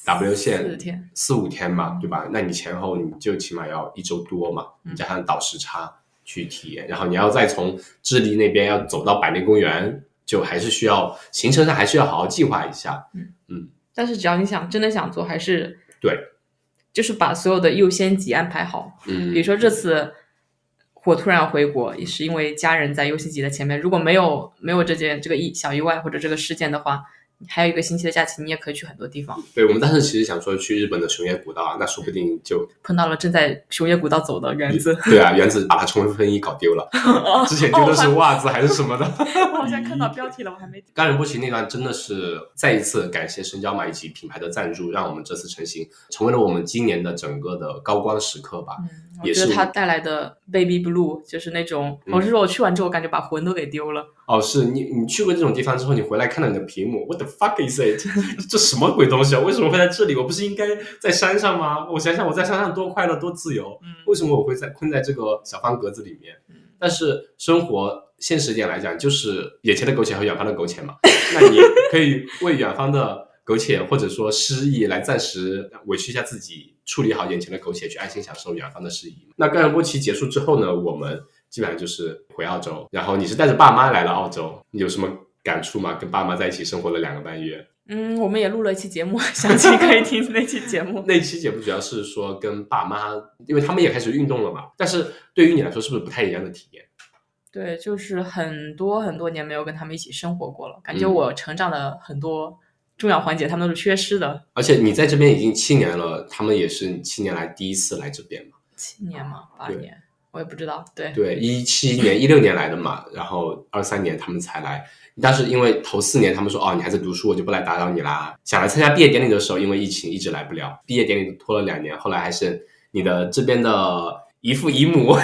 ，W 线四天四五天嘛，对吧？那你前后你就起码要一周多嘛，加上倒时差去体验，然后你要再从智利那边要走到百内公园，就还是需要行程上还是要好好计划一下。嗯嗯，但是只要你想真的想做，还是对。就是把所有的优先级安排好，嗯，比如说这次我突然回国，也是因为家人在优先级的前面。如果没有没有这件这个意小意外或者这个事件的话。还有一个星期的假期，你也可以去很多地方。对我们当时其实想说去日本的熊野古道啊，那说不定就碰到了正在熊野古道走的原子。对啊，原子把它冲锋衣搞丢了，之前丢的是袜子还是什么的。我好像看到标题了，我还没。冈仁波齐那段真的是再一次感谢深交嘛以及品牌的赞助，让我们这次成型成为了我们今年的整个的高光时刻吧。嗯，我觉得它带来的 baby blue 就是那种，我是说我去完之后感觉把魂都给丢了。哦，是你你去过这种地方之后，你回来看到你的屏幕，，What the。fuck is it？这什么鬼东西啊？为什么会在这里？我不是应该在山上吗？我想想，我在山上多快乐，多自由。为什么我会在困在这个小方格子里面？但是生活现实点来讲，就是眼前的苟且和远方的苟且嘛。那你可以为远方的苟且或者说失意来暂时委屈一下自己，处理好眼前的苟且，去安心享受远方的失意。那冈仁波齐结束之后呢？我们基本上就是回澳洲，然后你是带着爸妈来了澳洲，你有什么？感触吗，跟爸妈在一起生活了两个半月。嗯，我们也录了一期节目，详细可以听那期节目。那期节目主要是说跟爸妈，因为他们也开始运动了嘛。但是对于你来说，是不是不太一样的体验？对，就是很多很多年没有跟他们一起生活过了，感觉我成长的很多重要环节，他们都是缺失的。而且你在这边已经七年了，他们也是七年来第一次来这边嘛？七年嘛？八年？我也不知道。对对，一七年、一六年来的嘛，然后二三年他们才来。但是因为头四年他们说哦你还在读书，我就不来打扰你啦。想来参加毕业典礼的时候，因为疫情一直来不了，毕业典礼拖了两年。后来还是你的这边的姨父姨母，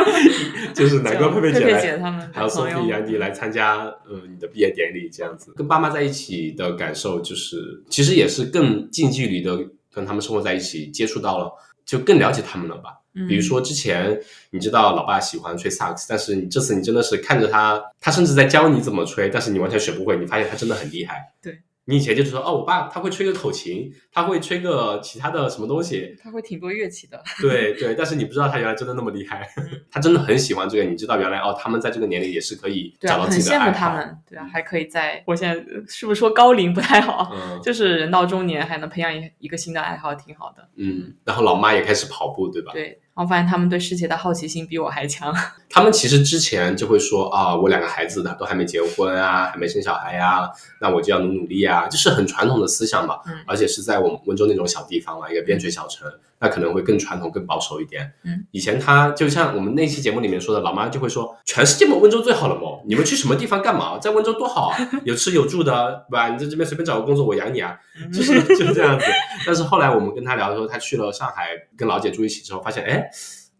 就是南哥、佩佩姐来，姐他们还有 Sophie、杨迪来参加嗯你的毕业典礼，这样子跟爸妈在一起的感受，就是其实也是更近距离的跟他们生活在一起，接触到了，就更了解他们了吧。比如说之前你知道老爸喜欢吹萨克斯，但是你这次你真的是看着他，他甚至在教你怎么吹，但是你完全学不会，你发现他真的很厉害。对。你以前就是说哦，我爸他会吹个口琴，他会吹个其他的什么东西，他会挺多乐器的。对对，但是你不知道他原来真的那么厉害，他真的很喜欢这个。你知道原来哦，他们在这个年龄也是可以找到自己的爱好。很羡慕他们，对啊，还可以在我现在是不是说高龄不太好？嗯，就是人到中年还能培养一一个新的爱好，挺好的。嗯，然后老妈也开始跑步，对吧？对。然后发现他们对世界的好奇心比我还强。他们其实之前就会说啊，我两个孩子的都还没结婚啊，还没生小孩呀，那我就要努努力啊，就是很传统的思想嘛。嗯。而且是在我们温州那种小地方嘛，一个边陲小城，那可能会更传统、更保守一点。嗯。以前他就像我们那期节目里面说的，老妈就会说，全世界嘛，温州最好了嘛，你们去什么地方干嘛？在温州多好啊，有吃有住的，对吧？你在这边随便找个工作，我养你啊，就是就是这样子。但是后来我们跟他聊的时候，他去了上海，跟老姐住一起之后，发现哎。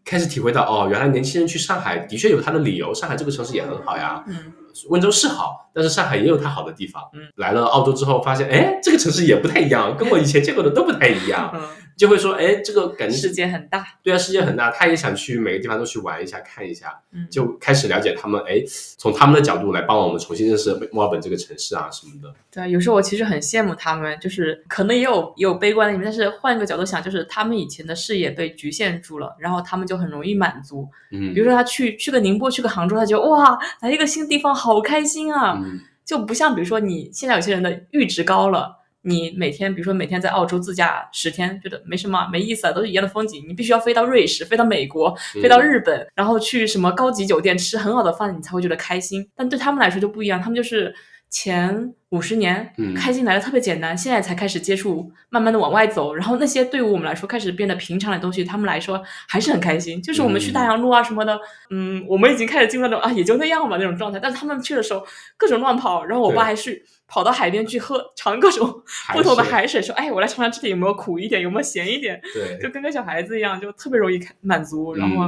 开始体会到哦，原来年轻人去上海的确有他的理由。上海这个城市也很好呀，嗯，温州是好，但是上海也有它好的地方。嗯，来了澳洲之后发现，哎，这个城市也不太一样，跟我以前见过的都不太一样。嗯。就会说，哎，这个感觉世界很大，对啊，世界很大，他也想去每个地方都去玩一下，看一下，嗯，就开始了解他们，哎，从他们的角度来帮我们重新认识墨尔本这个城市啊什么的。对，有时候我其实很羡慕他们，就是可能也有也有悲观的一面，但是换一个角度想，就是他们以前的视野被局限住了，然后他们就很容易满足。嗯，比如说他去去个宁波，去个杭州，他觉得哇，来一个新地方，好开心啊，就不像比如说你现在有些人的阈值高了。你每天，比如说每天在澳洲自驾十天，觉得没什么，没意思啊，都是一样的风景。你必须要飞到瑞士，飞到美国，飞到日本，然后去什么高级酒店吃很好的饭，你才会觉得开心。但对他们来说就不一样，他们就是前五十年开心来的特别简单，现在才开始接触，慢慢的往外走。然后那些对于我们来说开始变得平常的东西，他们来说还是很开心。就是我们去大洋路啊什么的，嗯，我们已经开始进入那种啊也就那样吧那种状态。但是他们去的时候各种乱跑，然后我爸还是。跑到海边去喝尝各种不同的海水，说：“哎，我来尝尝这里有没有苦一点，有没有咸一点。”对，就跟个小孩子一样，就特别容易满足，然后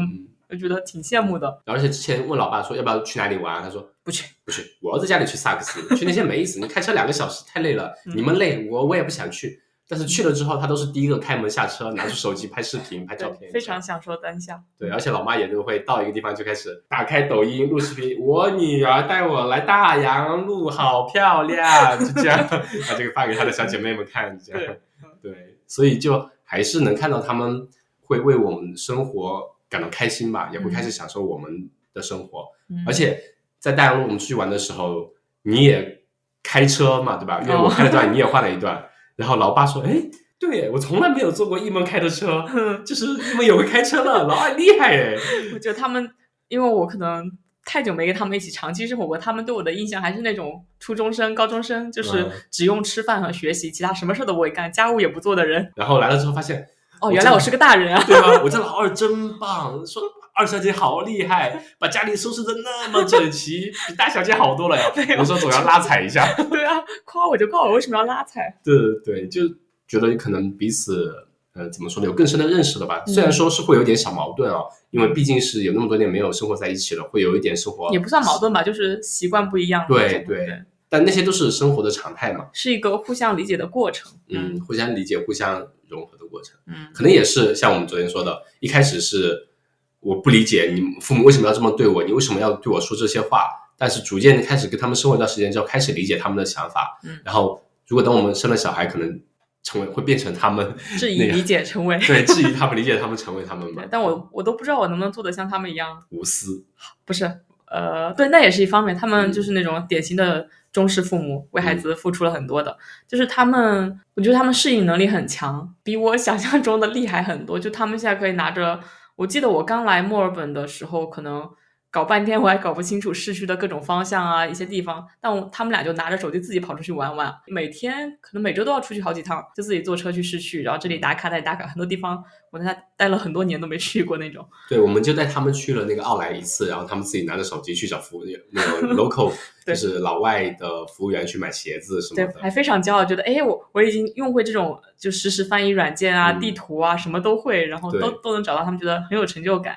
我觉得挺羡慕的。而且之前问老爸说要不要去哪里玩，他说不去，不去，我要在家里去萨克斯，去那些没意思，你开车两个小时太累了，你们累，我我也不想去。但是去了之后，他都是第一个开门下车，拿出手机拍视频、拍照片，非常享受当下。对，而且老妈也都会到一个地方就开始打开抖音录视频。我女儿带我来大洋路，好漂亮，就这样 把这个发给她的小姐妹们看，这样对，所以就还是能看到他们会为我们生活感到开心吧，也会开始享受我们的生活。而且在大洋路我们出去玩的时候，你也开车嘛，对吧？因为我开了段，你也换了一段。然后老爸说：“哎，对我从来没有坐过一梦开的车，就是一梦也会开车了，老二厉害哎！我觉得他们，因为我可能太久没跟他们一起长期生活过，他们对我的印象还是那种初中生、高中生，就是只用吃饭和学习，其他什么事都不会干，家务也不做的人。然后来了之后发现，哦，原来我是个大人啊！对吧？我家老二真棒，说二小姐好厉害，把家里收拾的那么整齐，比大小姐好多了呀！有时候总要拉踩一下。对啊，夸我就夸我，为什么要拉踩？对对对，就觉得可能彼此，呃，怎么说呢，有更深的认识了吧？虽然说是会有点小矛盾啊，因为毕竟是有那么多年没有生活在一起了，会有一点生活也不算矛盾吧，就是习惯不一样。对对，但那些都是生活的常态嘛，是一个互相理解的过程。嗯，互相理解、互相融合的过程。嗯，可能也是像我们昨天说的，一开始是。我不理解你父母为什么要这么对我，你为什么要对我说这些话？但是逐渐开始跟他们生活一段时间之后，开始理解他们的想法。嗯，然后如果等我们生了小孩，可能成为会变成他们 质疑理解成为对质疑他们理解他们成为他们嘛？但我我都不知道我能不能做的像他们一样无私。不是，呃，对，那也是一方面。他们就是那种典型的中式父母，为孩子付出了很多的。就是他们，我觉得他们适应能力很强，比我想象中的厉害很多。就他们现在可以拿着。我记得我刚来墨尔本的时候，可能搞半天我还搞不清楚市区的各种方向啊，一些地方。但我他们俩就拿着手机自己跑出去玩玩，每天可能每周都要出去好几趟，就自己坐车去市区，然后这里打卡那里打卡，很多地方我在那待了很多年都没去过那种。对，我们就带他们去了那个奥莱一次，然后他们自己拿着手机去找服务员，那个 local 就是老外的服务员去买鞋子什么对，的。还非常骄傲，觉得哎，我我已经用会这种就实时翻译软件啊、嗯地图啊，什么都会，然后都都能找到，他们觉得很有成就感。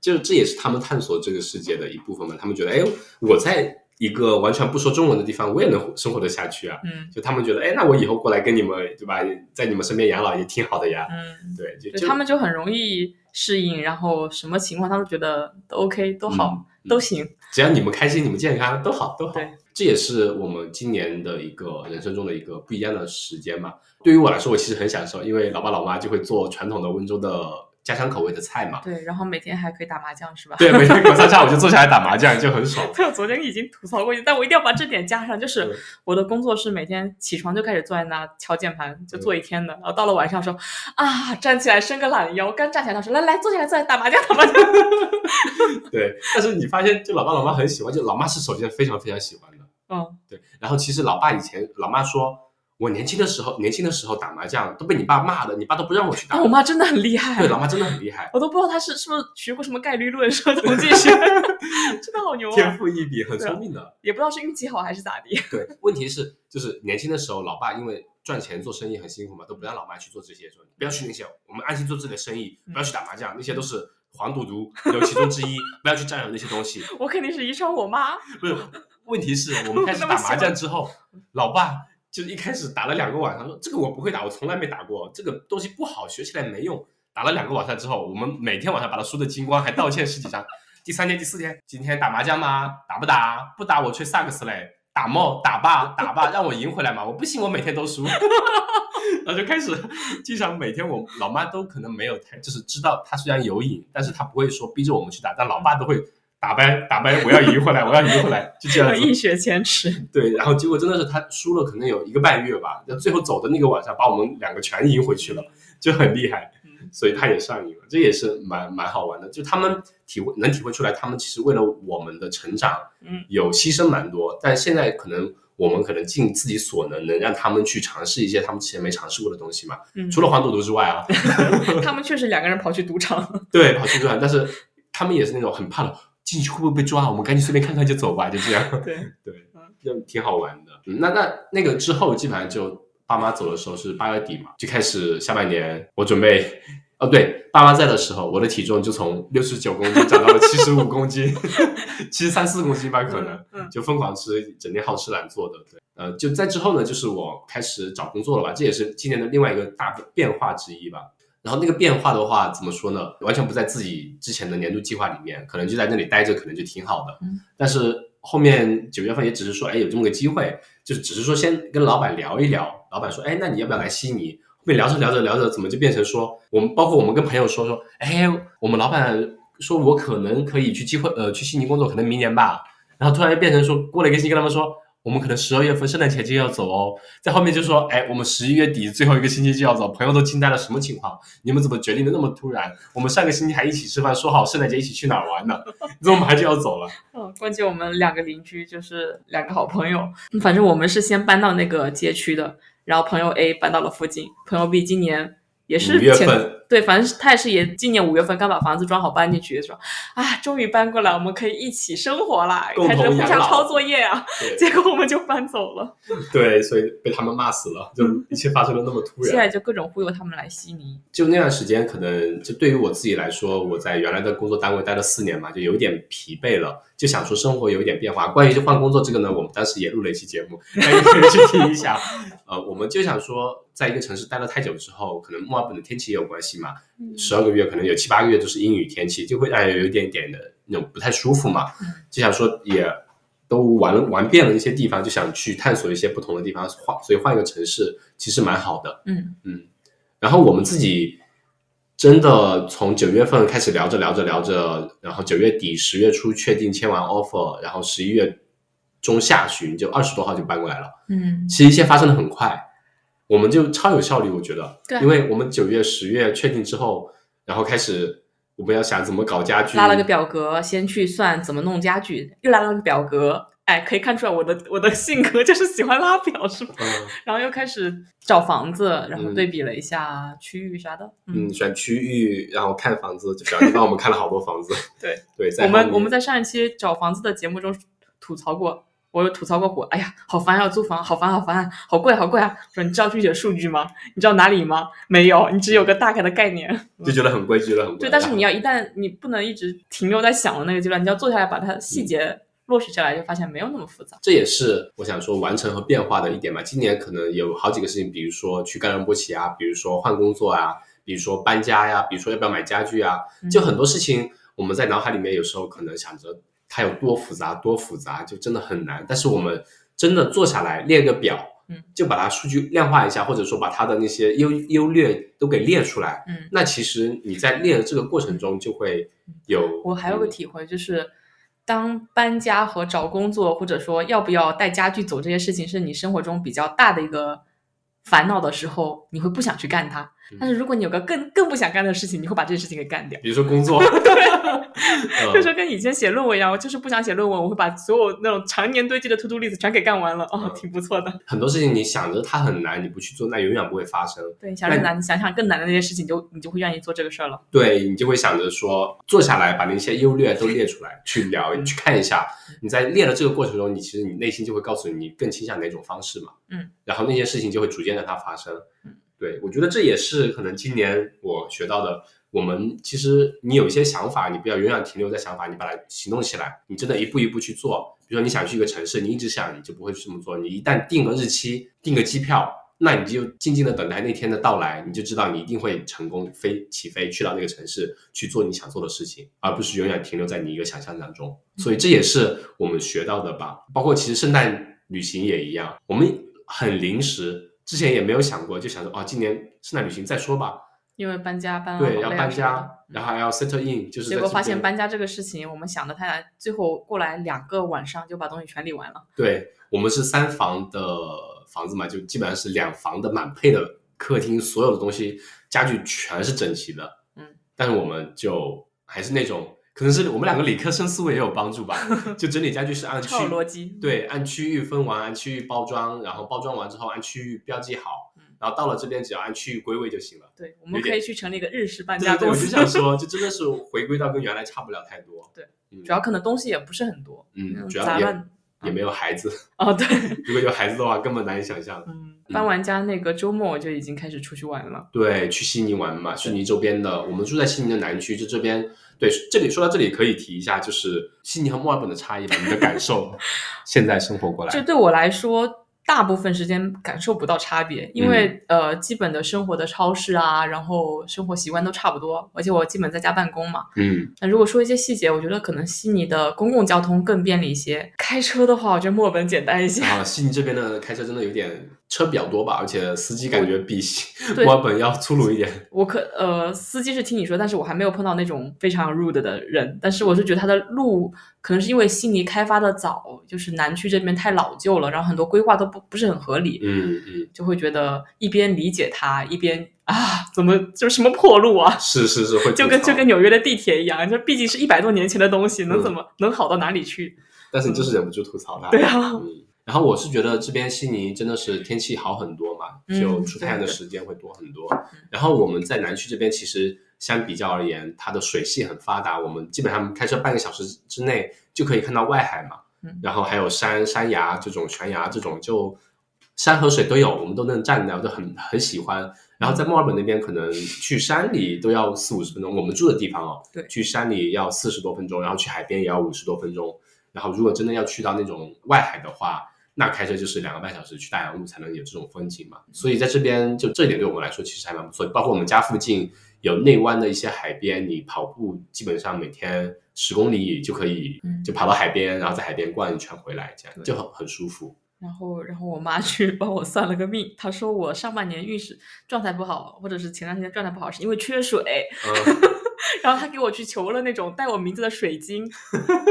就是这也是他们探索这个世界的一部分嘛。他们觉得，哎，我在一个完全不说中文的地方，我也能生活得下去啊。嗯就他们觉得，哎，那我以后过来跟你们，对吧，在你们身边养老也挺好的呀。嗯，对，就对就他们就很容易适应，然后什么情况他们觉得都 OK 都好、嗯都行。只要你们开心，你们健康都好都好。对，这也是我们今年的一个人生中的一个不一样的时间嘛。对于我来说，我其实很享受，因为老爸老妈就会做传统的温州的家乡口味的菜嘛。对，然后每天还可以打麻将，是吧？对，每天隔三差五就坐下来打麻将，就很爽。对，我昨天已经吐槽过一次，但我一定要把这点加上，就是我的工作是每天起床就开始坐在那敲键盘，就坐一天的，然后到了晚上说啊，站起来伸个懒腰，刚站起来他说来来坐下来坐下来打麻将打麻将，对，但是你发现，就老爸老妈很喜欢，就老妈是首先非常非常喜欢的。嗯，对，然后其实老爸以前，老妈说我年轻的时候，年轻的时候打麻将都被你爸骂的，你爸都不让我去打。但我妈真的很厉害对，，老妈真的很厉害，我都不知道她是是不是学过什么概率论、什么统计学，真的好牛啊天啊！赋异禀，很聪明的。也不知道是运气好还是咋地。对，问题是就是年轻的时候，老爸因为赚钱做生意很辛苦嘛，都不让老妈去做这些，说不要去那些，我们安心做自己的生意，不要去打麻将，那些都是黄赌毒，有其中之一，不要去占有那些东西。我肯定是遗传我妈，不是，问题是我们开始打麻将之后，老爸就是一开始打了两个晚上，说这个我不会打，我从来没打过，这个东西不好，学起来没用。打了两个晚上之后，我们每天晚上把他输的精光，还道歉十几张。第三天、第四天，今天打麻将吗？打不打？不打我吹萨克斯嘞。打嘛，打吧，打吧，让我赢回来嘛！我不信，我每天都输。然后就开始，经常每天我老妈都可能没有太，就是知道他虽然有瘾，但是他不会说逼着我们去打，但老爸都会打败打败，我要赢回来，我要赢回来，就这样子。一雪前耻。对，然后结果真的是他输了，可能有一个半月吧，那最后走的那个晚上，把我们两个全赢回去了，就很厉害，所以他也上瘾了，这也是蛮蛮好玩的。就他们体会能体会出来，他们其实为了我们的成长，嗯，有牺牲蛮多，但现在可能我们可能尽自己所能，能让他们去尝试一些他们之前没尝试过的东西嘛。嗯除了黄赌毒之外啊，他们确实两个人跑去赌场，对，跑去赌场，但是他们也是那种很怕的，进去会不会被抓？我们赶紧随便看看就走吧，就这样。对，对，就挺好玩的。嗯，那那那个之后，基本上就爸妈走的时候是八月底嘛，就开始下半年，我准备。哦，对，爸妈在的时候，我的体重就从六十九公斤涨到了 七十五公斤，七十三四公斤吧，可能嗯就疯狂吃，整天好吃懒做的。对，呃，就在之后呢，就是我开始找工作了吧，这也是今年的另外一个大变化之一吧。然后那个变化的话，怎么说呢？完全不在自己之前的年度计划里面，可能就在那里待着，可能就挺好的。嗯但是后面九月份也只是说，哎，有这么个机会，就是只是说先跟老板聊一聊，老板说，哎，那你要不要来悉尼？后面聊着聊着聊着，怎么就变成说，我们包括我们跟朋友说说，哎，我们老板说我可能可以去机会，呃，去悉尼工作，可能明年吧。然后突然变成说，过了一个星期跟他们说，我们可能十二月份圣诞节就要走哦。在后面就说，哎，我们十一月底最后一个星期就要走，朋友都惊呆了，什么情况？你们怎么决定的那么突然？我们上个星期还一起吃饭，说好圣诞节一起去哪儿玩呢？你怎么还就要走了？嗯，关键我们两个邻居就是两个好朋友，嗯反正我们是先搬到那个街区的，然后朋友 A 搬到了附近，朋友 B 今年也是五月前份对，反正是他也是也今年五月份刚把房子装好搬进去，说啊，终于搬过来，我们可以一起生活啦，开始互相抄作业啊，结果我们就搬走了，对，所以被他们骂死了，就一切发生的那么突然。现在就各种忽悠他们来悉尼，就那段时间，可能就对于我自己来说，我在原来的工作单位待了四年嘛，就有点疲惫了，就想说生活有一点变化。关于就换工作这个呢，我们当时也录了一期节目，大家可以去听一下。呃，我们就想说，在一个城市待了太久之后，可能墨尔本的天气也有关系嘛，十二个月可能有七八个月都是阴雨天气，就会让人有一点点的那种不太舒服嘛。就想说也都玩了玩遍了一些地方，就想去探索一些不同的地方，换所以换一个城市其实蛮好的。嗯然后我们自己真的从九月份开始聊着聊着聊着，然后九月底十月初确定签完 offer，然后十一月中下旬就二十多号就搬过来了。嗯。其实一切发生的很快，我们就超有效率，我觉得，对。因为我们九月、十月确定之后，然后开始我们要想怎么搞家具，拉了个表格，先去算怎么弄家具，又拉了个表格，哎，可以看出来我的我的性格就是喜欢拉表，是吧？嗯 然后又开始找房子，然后嗯对比了一下区域啥的，嗯，选区域，然后看房子，就小弟帮我们看了好多房子。对对，在我们我们在上一期找房子的节目中吐槽过，我有吐槽过火，哎呀，好烦啊，租房，好烦，好烦啊，好贵，好贵啊！说你知道具体的数据吗？你知道哪里吗？没有，你只有个大概的概念。就觉得很贵，就觉得很贵。对，但是你要要一旦你不能一直停留在想的那个阶段，你要坐下来把它细节落实下来，就发现没有那么复杂。这也是我想说完成和变化的一点吧。今年可能有好几个事情，比如说去干仁波齐啊，比如说换工作啊，比如说搬家呀，比如说要不要买家具啊，就很多事情我们在脑海里面有时候可能想着它有多复杂多复杂，就真的很难。但是我们真的坐下来列个表，嗯，就把它数据量化一下，或者说把它的那些优优劣都给列出来。嗯，那其实你在列的这个过程中就会有。我还有个嗯体会，就是当搬家和找工作，或者说要不要带家具走这些事情，是你生活中比较大的一个烦恼的时候，你会不想去干它。嗯但是如果你有个更更不想干的事情，你会把这件事情给干掉。比如说工作，对 就说跟以前写论文一样，我就是不想写论文，我会把所有那种常年堆积的 to do list 全给干完了，哦嗯，挺不错的。很多事情你想着它很难，你不去做，那永远不会发生。对，想着难，你想想更难的那些事情，就你就会愿意做这个事儿了。对你就会想着说，坐下来把那些优劣都列出来，去聊，嗯去看一下。你在列的这个过程中，你其实你内心就会告诉你，你更倾向哪种方式嘛。嗯，然后那些事情就会逐渐让它发生。嗯，对我觉得这也是可能今年我学到的。我们其实你有一些想法，你不要永远停留在想法，你把它行动起来，你真的一步一步去做。比如说你想去一个城市，你一直想，你就不会去这么做。你一旦定个日期，定个机票，那你就静静的等待那天的到来，你就知道你一定会成功飞起飞去到那个城市去做你想做的事情，而不是永远停留在你一个想象当中。所以这也是我们学到的吧。包括其实圣诞旅行也一样，我们很临时，之前也没有想过，就想说哦，今年圣诞旅行再说吧。因为搬家搬了对，要搬家然后还要 settle in，就是结果发现搬家这个事情，我们想的太难，最后过来两个晚上就把东西全理完了。对我们是三房的房子嘛，就基本上是两房的满配的客厅，所有的东西家具全是整齐的。嗯，但是我们就还是那种，可能是我们两个理科生思维也有帮助吧，就整理家具是按区逻辑。对，按区域分完，按区域包装，然后包装完之后按区域标记好，嗯然后到了这边只要按区域归位就行了。对，我们可以去成立一个日式搬对对，我就家公司。想说，就真的是回归到跟原来差不了太多。对嗯，主要可能东西也不是很多，嗯，主要也。也没有孩子，哦，对，如果有孩子的话，根本难以想象。嗯，搬完家那个周末我就已经开始出去玩了。对，去悉尼玩嘛，悉尼周边的，我们住在悉尼的南区，就这边。对，这里说到这里可以提一下，就是悉尼和墨尔本的差异吧，你的感受，现在生活过来。就对我来说，大部分时间感受不到差别，因为、呃，基本的生活的超市啊，然后生活习惯都差不多，而且我基本在家办公嘛。嗯，那如果说一些细节，我觉得可能悉尼的公共交通更便利一些，开车的话，我觉得墨尔本简单一些。啊悉尼这边的开车真的有点车比较多吧，而且司机感觉比墨尔本要粗鲁一点。我可呃，司机是听你说，但是我还没有碰到那种非常 rude 的人。但是我是觉得他的路可能是因为悉尼开发的早，就是南区这边太老旧了，然后很多规划都不不是很合理，嗯嗯，就会觉得一边理解他，一边啊，怎么就是什么破路啊？是是是，会就跟就跟纽约的地铁一样，这毕竟是一百多年前的东西，能嗯怎么、能好到哪里去？但是你就是忍不住吐槽他。对啊，嗯，然后我是觉得这边悉尼真的是天气好很多嘛，嗯就出太阳的时间会多很多。然后我们在南区这边其实相比较而言，它的水系很发达，我们基本上开车半个小时之内就可以看到外海嘛。嗯然后还有山山崖这种悬崖这种，就山和水都有，我们都能站到，就很很喜欢。然后在墨尔本那边，可能去山里都要四五十分钟，我们住的地方哦，对去山里要四十多分钟，然后去海边也要五十多分钟。然后如果真的要去到那种外海的话，那开车就是两个半小时去大洋路才能有这种风景嘛。所以在这边就这一点对我们来说其实还蛮不错的。包括我们家附近有内湾的一些海边，你跑步基本上每天十公里就可以嗯就跑到海边，然后在海边逛一圈回来，这样对就很很舒服。然后，然后我妈去帮我算了个命，她说我上半年运势状态不好，或者是前段时间状态不好，是因为缺水。嗯，然后他给我去求了那种带我名字的水晶，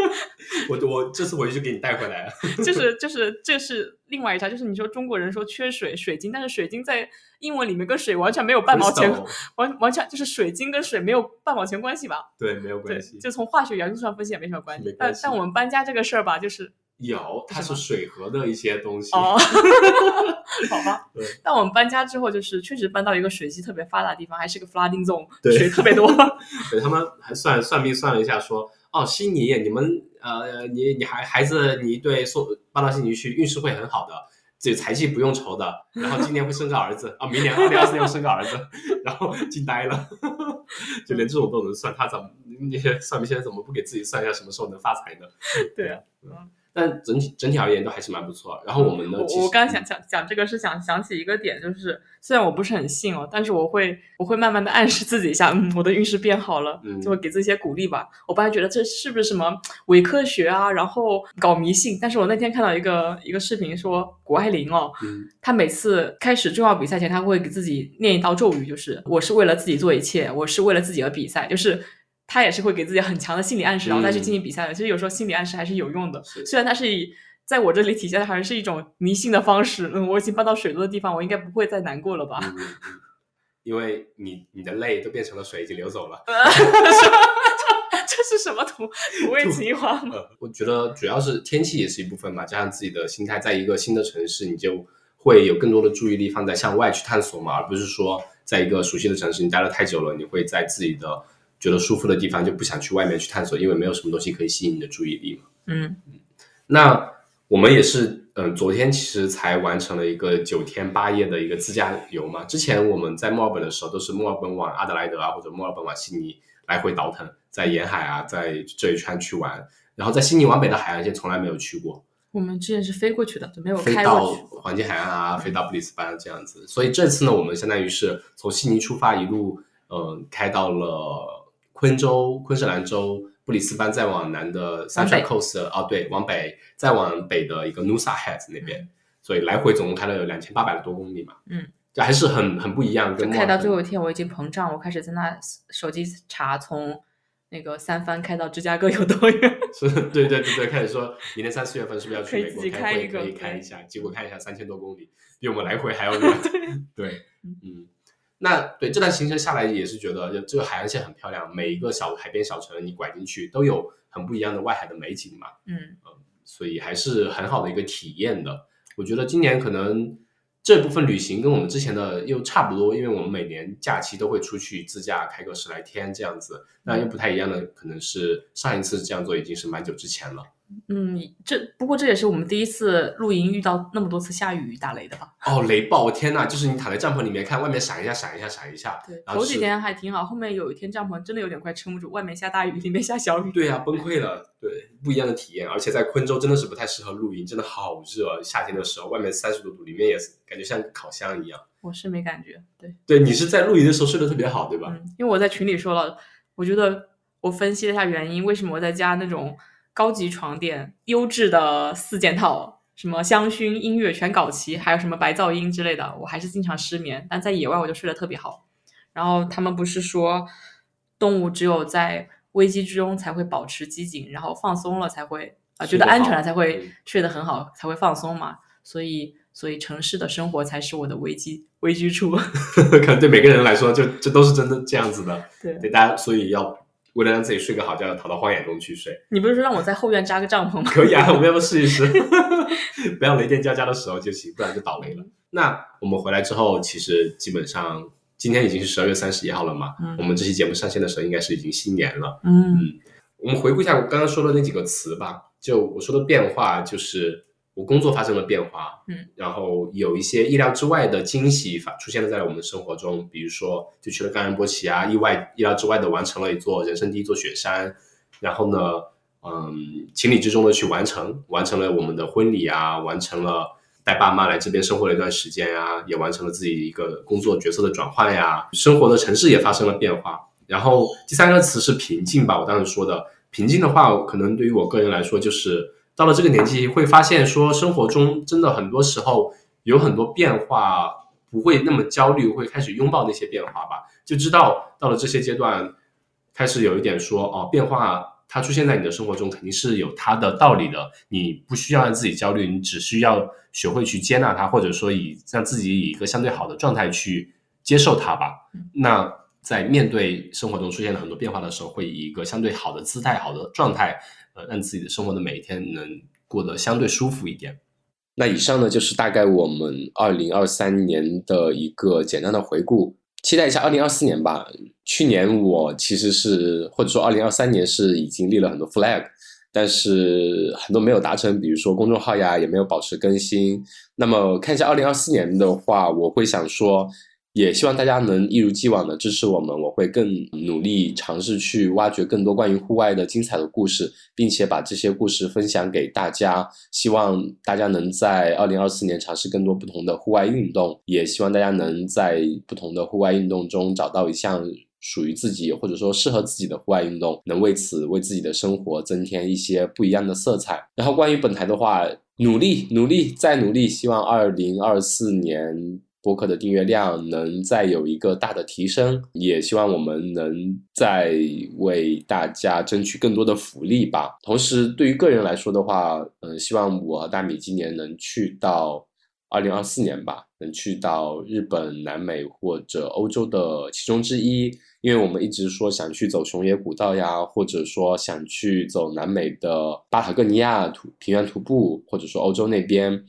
我我这次回去就给你带回来了。就是就是这是另外一条，就是你说中国人说缺水水晶，但是水晶在英文里面跟水完全没有半毛钱，完完全就是水晶跟水没有半毛钱关系吧？对，没有关系，。就从化学元素上分析也没什么关系。关系但但我们搬家这个事儿吧，就是有，它是水河的一些东西。哦，好吧对。但我们搬家之后，就是确实搬到一个水系特别发达的地方，还是个 flooding zone，对水特别多。对他们还算算命算了一下说，哦，悉尼，你们呃，你你孩孩子，你对送搬到悉尼去，运势会很好的，这财气不用愁的。然后今年会生个儿子啊，明年 二零二四年会生个儿子，然后惊呆了，就连这种都能算，他怎么那些算命先生怎么不给自己算一下什么时候能发财呢？对啊，但整体整体而言都还是蛮不错。然后我们呢，我我刚刚想讲讲这个是想想起一个点，就是虽然我不是很信哦，但是我会我会慢慢的暗示自己一下，嗯，我的运势变好了，嗯就会给自己一些鼓励吧。我本来觉得这是不是什么伪科学啊，然后搞迷信，但是我那天看到一个一个视频说谷爱凌哦，嗯他每次开始重要比赛前，她会给自己念一道咒语，就是我是为了自己做一切，我是为了自己而比赛，就是。他也是会给自己很强的心理暗示，然后再去进行比赛的。其实有时候心理暗示还是有用的，虽然它是以在我这里体现的还是一种迷信的方式。嗯，我已经搬到水多的地方，我应该不会再难过了吧？因为你你的泪都变成了水，已经流走了。这是什么土土味情话吗？呃，我觉得主要是天气也是一部分嘛，加上自己的心态，在一个新的城市，你就会有更多的注意力放在向外去探索嘛，而不是说在一个熟悉的城市你待了太久了，你会在自己的觉得舒服的地方就不想去外面去探索，因为没有什么东西可以吸引你的注意力嘛。嗯那我们也是，嗯、昨天其实才完成了一个九天八夜的一个自驾游嘛。之前我们在墨尔本的时候，都是墨尔本往阿德莱德啊，或者墨尔本往悉尼来回倒腾，在沿海啊，在这一圈去玩。然后在悉尼往北的海岸线从来没有去过，我们之前是飞过去的，就没有飞到。黄金海岸啊，飞到布里斯班这样子。所以这次呢，我们相当于是从悉尼出发，一路嗯开到了昆州、昆士兰州、布里斯班，再往南的 Central 北。Coast 哦，对，往北，再往北的一个 Nusa Head 那边，所以来回总共开了有两千八百多公里嘛。嗯，这还是很很不一样，跟开到最后一天，我已经膨胀，我开始在那手机查从那个三藩开到芝加哥有多远。是，对对对对，开始说明年三四月份是不是要去美国开会，可以开一下，结果看一下三千多公里，比我们来回还要远。对，嗯，那对这段行程下来也是觉得，就这个海岸线很漂亮，每一个小海边小城你拐进去都有很不一样的外海的美景嘛，嗯，所以还是很好的一个体验的。我觉得今年可能这部分旅行跟我们之前的又差不多，因为我们每年假期都会出去自驾开个十来天这样子。那又不太一样的，可能是上一次这样做已经是蛮久之前了。嗯，这不过这也是我们第一次露营遇到那么多次下雨打雷的吧？哦，雷暴！天呐，就是你躺在帐篷里面看外面闪一下、闪一下、闪一下，对，头几天还挺好，后面有一天帐篷真的有点快撑不住，外面下大雨，里面下小雨。对呀、崩溃了。对，不一样的体验，而且在昆州真的是不太适合露营，真的好热，夏天的时候外面三十多度，里面也是感觉像烤箱一样。我是没感觉，对，对你是在露营的时候睡得特别好，对吧？嗯，因为我在群里说了，我觉得我分析了一下原因，为什么我在家那种高级床垫、优质的四件套，什么香薰、音乐全搞齐，还有什么白噪音之类的，我还是经常失眠。但在野外我就睡得特别好。然后他们不是说，动物只有在危机之中才会保持机警，然后放松了才会啊、觉得得安全了才会嗯睡得很好，才会放松嘛。所以，所以城市的生活才是我的危机危机处。可能对每个人来说，就这都是真的这样子的。对，对大家，所以要为了让自己睡个好觉，要逃到荒野中去睡。你不是说让我在后院扎个帐篷吗？可以啊，我们要不要试一试？不要雷电交加的时候就行，不然就倒霉了。那我们回来之后，其实基本上今天已经是十二月三十一号了嘛，嗯我们这期节目上线的时候应该是已经新年了。嗯我们回顾一下我刚刚说的那几个词吧。就我说的变化，就是我工作发生了变化，嗯，然后有一些意料之外的惊喜发出现了在我们的生活中，比如说就去了冈仁波齐啊，意外意料之外的完成了一座人生第一座雪山，然后呢，嗯，情理之中的去完成，完成了我们的婚礼啊，完成了带爸妈来这边生活了一段时间呀、也完成了自己一个工作角色的转换呀，生活的城市也发生了变化。然后第三个词是平静吧，我当时说的。平静的话，可能对于我个人来说，就是到了这个年纪，会发现说生活中真的很多时候有很多变化，不会那么焦虑，会开始拥抱那些变化吧，就知道到了这些阶段，开始有一点说哦，变化它出现在你的生活中肯定是有它的道理的，你不需要让自己焦虑，你只需要学会去接纳它，或者说以让自己以一个相对好的状态去接受它吧。那在面对生活中出现了很多变化的时候，会以一个相对好的姿态、好的状态，让自己的生活的每一天能过得相对舒服一点。那以上呢，就是大概我们二零二三年的一个简单的回顾。期待一下二零二四年吧。去年我其实是或者说二零二三年是已经立了很多 flag，但是很多没有达成，比如说公众号呀也没有保持更新。那么看一下二零二四年的话，我会想说。也希望大家能一如既往的支持我们，我会更努力尝试去挖掘更多关于户外的精彩的故事，并且把这些故事分享给大家。希望大家能在二零二四年尝试更多不同的户外运动，也希望大家能在不同的户外运动中找到一项属于自己或者说适合自己的户外运动，能为此为自己的生活增添一些不一样的色彩。然后关于本台的话，努力努力再努力，希望二零二四年。播客的订阅量能再有一个大的提升，也希望我们能再为大家争取更多的福利吧。同时，对于个人来说的话，嗯，希望我和大米今年能去到二零二四年吧，能去到日本、南美或者欧洲的其中之一。因为我们一直说想去走熊野古道呀，或者说想去走南美的巴塔哥尼亚土平原徒步，或者说欧洲那边。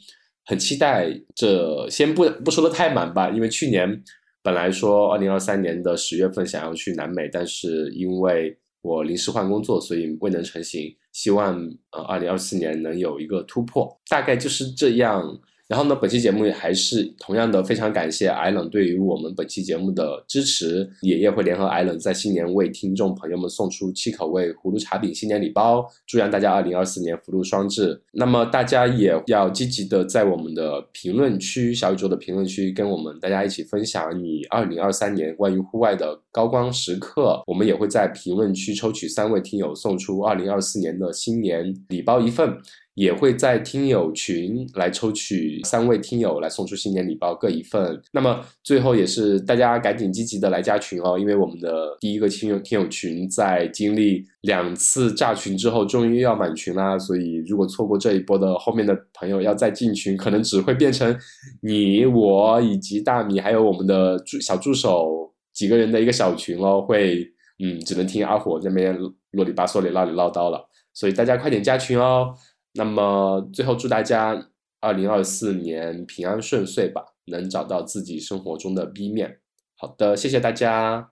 很期待，这先不不说的太满吧，因为去年本来说二零二三年的十月份想要去南美，但是因为我临时换工作，所以未能成行。希望呃二零二四年能有一个突破，大概就是这样。然后呢，本期节目也还是同样的，非常感谢艾冷对于我们本期节目的支持。爷爷会联合艾冷在新年为听众朋友们送出七口味葫芦茶饼新年礼包，祝愿大家二零二四年福禄双至。那么大家也要积极的在我们的评论区小宇宙的评论区跟我们大家一起分享你二零二三年关于户外的高光时刻。我们也会在评论区抽取三位听友送出二零二四年的新年礼包一份。也会在听友群来抽取三位听友来送出新年礼包各一份。那么最后也是大家赶紧积极的来加群哦，因为我们的第一个听友听友群在经历两次炸群之后，终于要满群啦。所以如果错过这一波的后面的朋友要再进群，可能只会变成你我以及大米还有我们的助小助手几个人的一个小群哦，会嗯只能听阿火这边啰里吧嗦里唠里唠叨了。所以大家快点加群哦。那么最后祝大家二零二四年平安顺遂吧，能找到自己生活中的 B 面。好的，谢谢大家。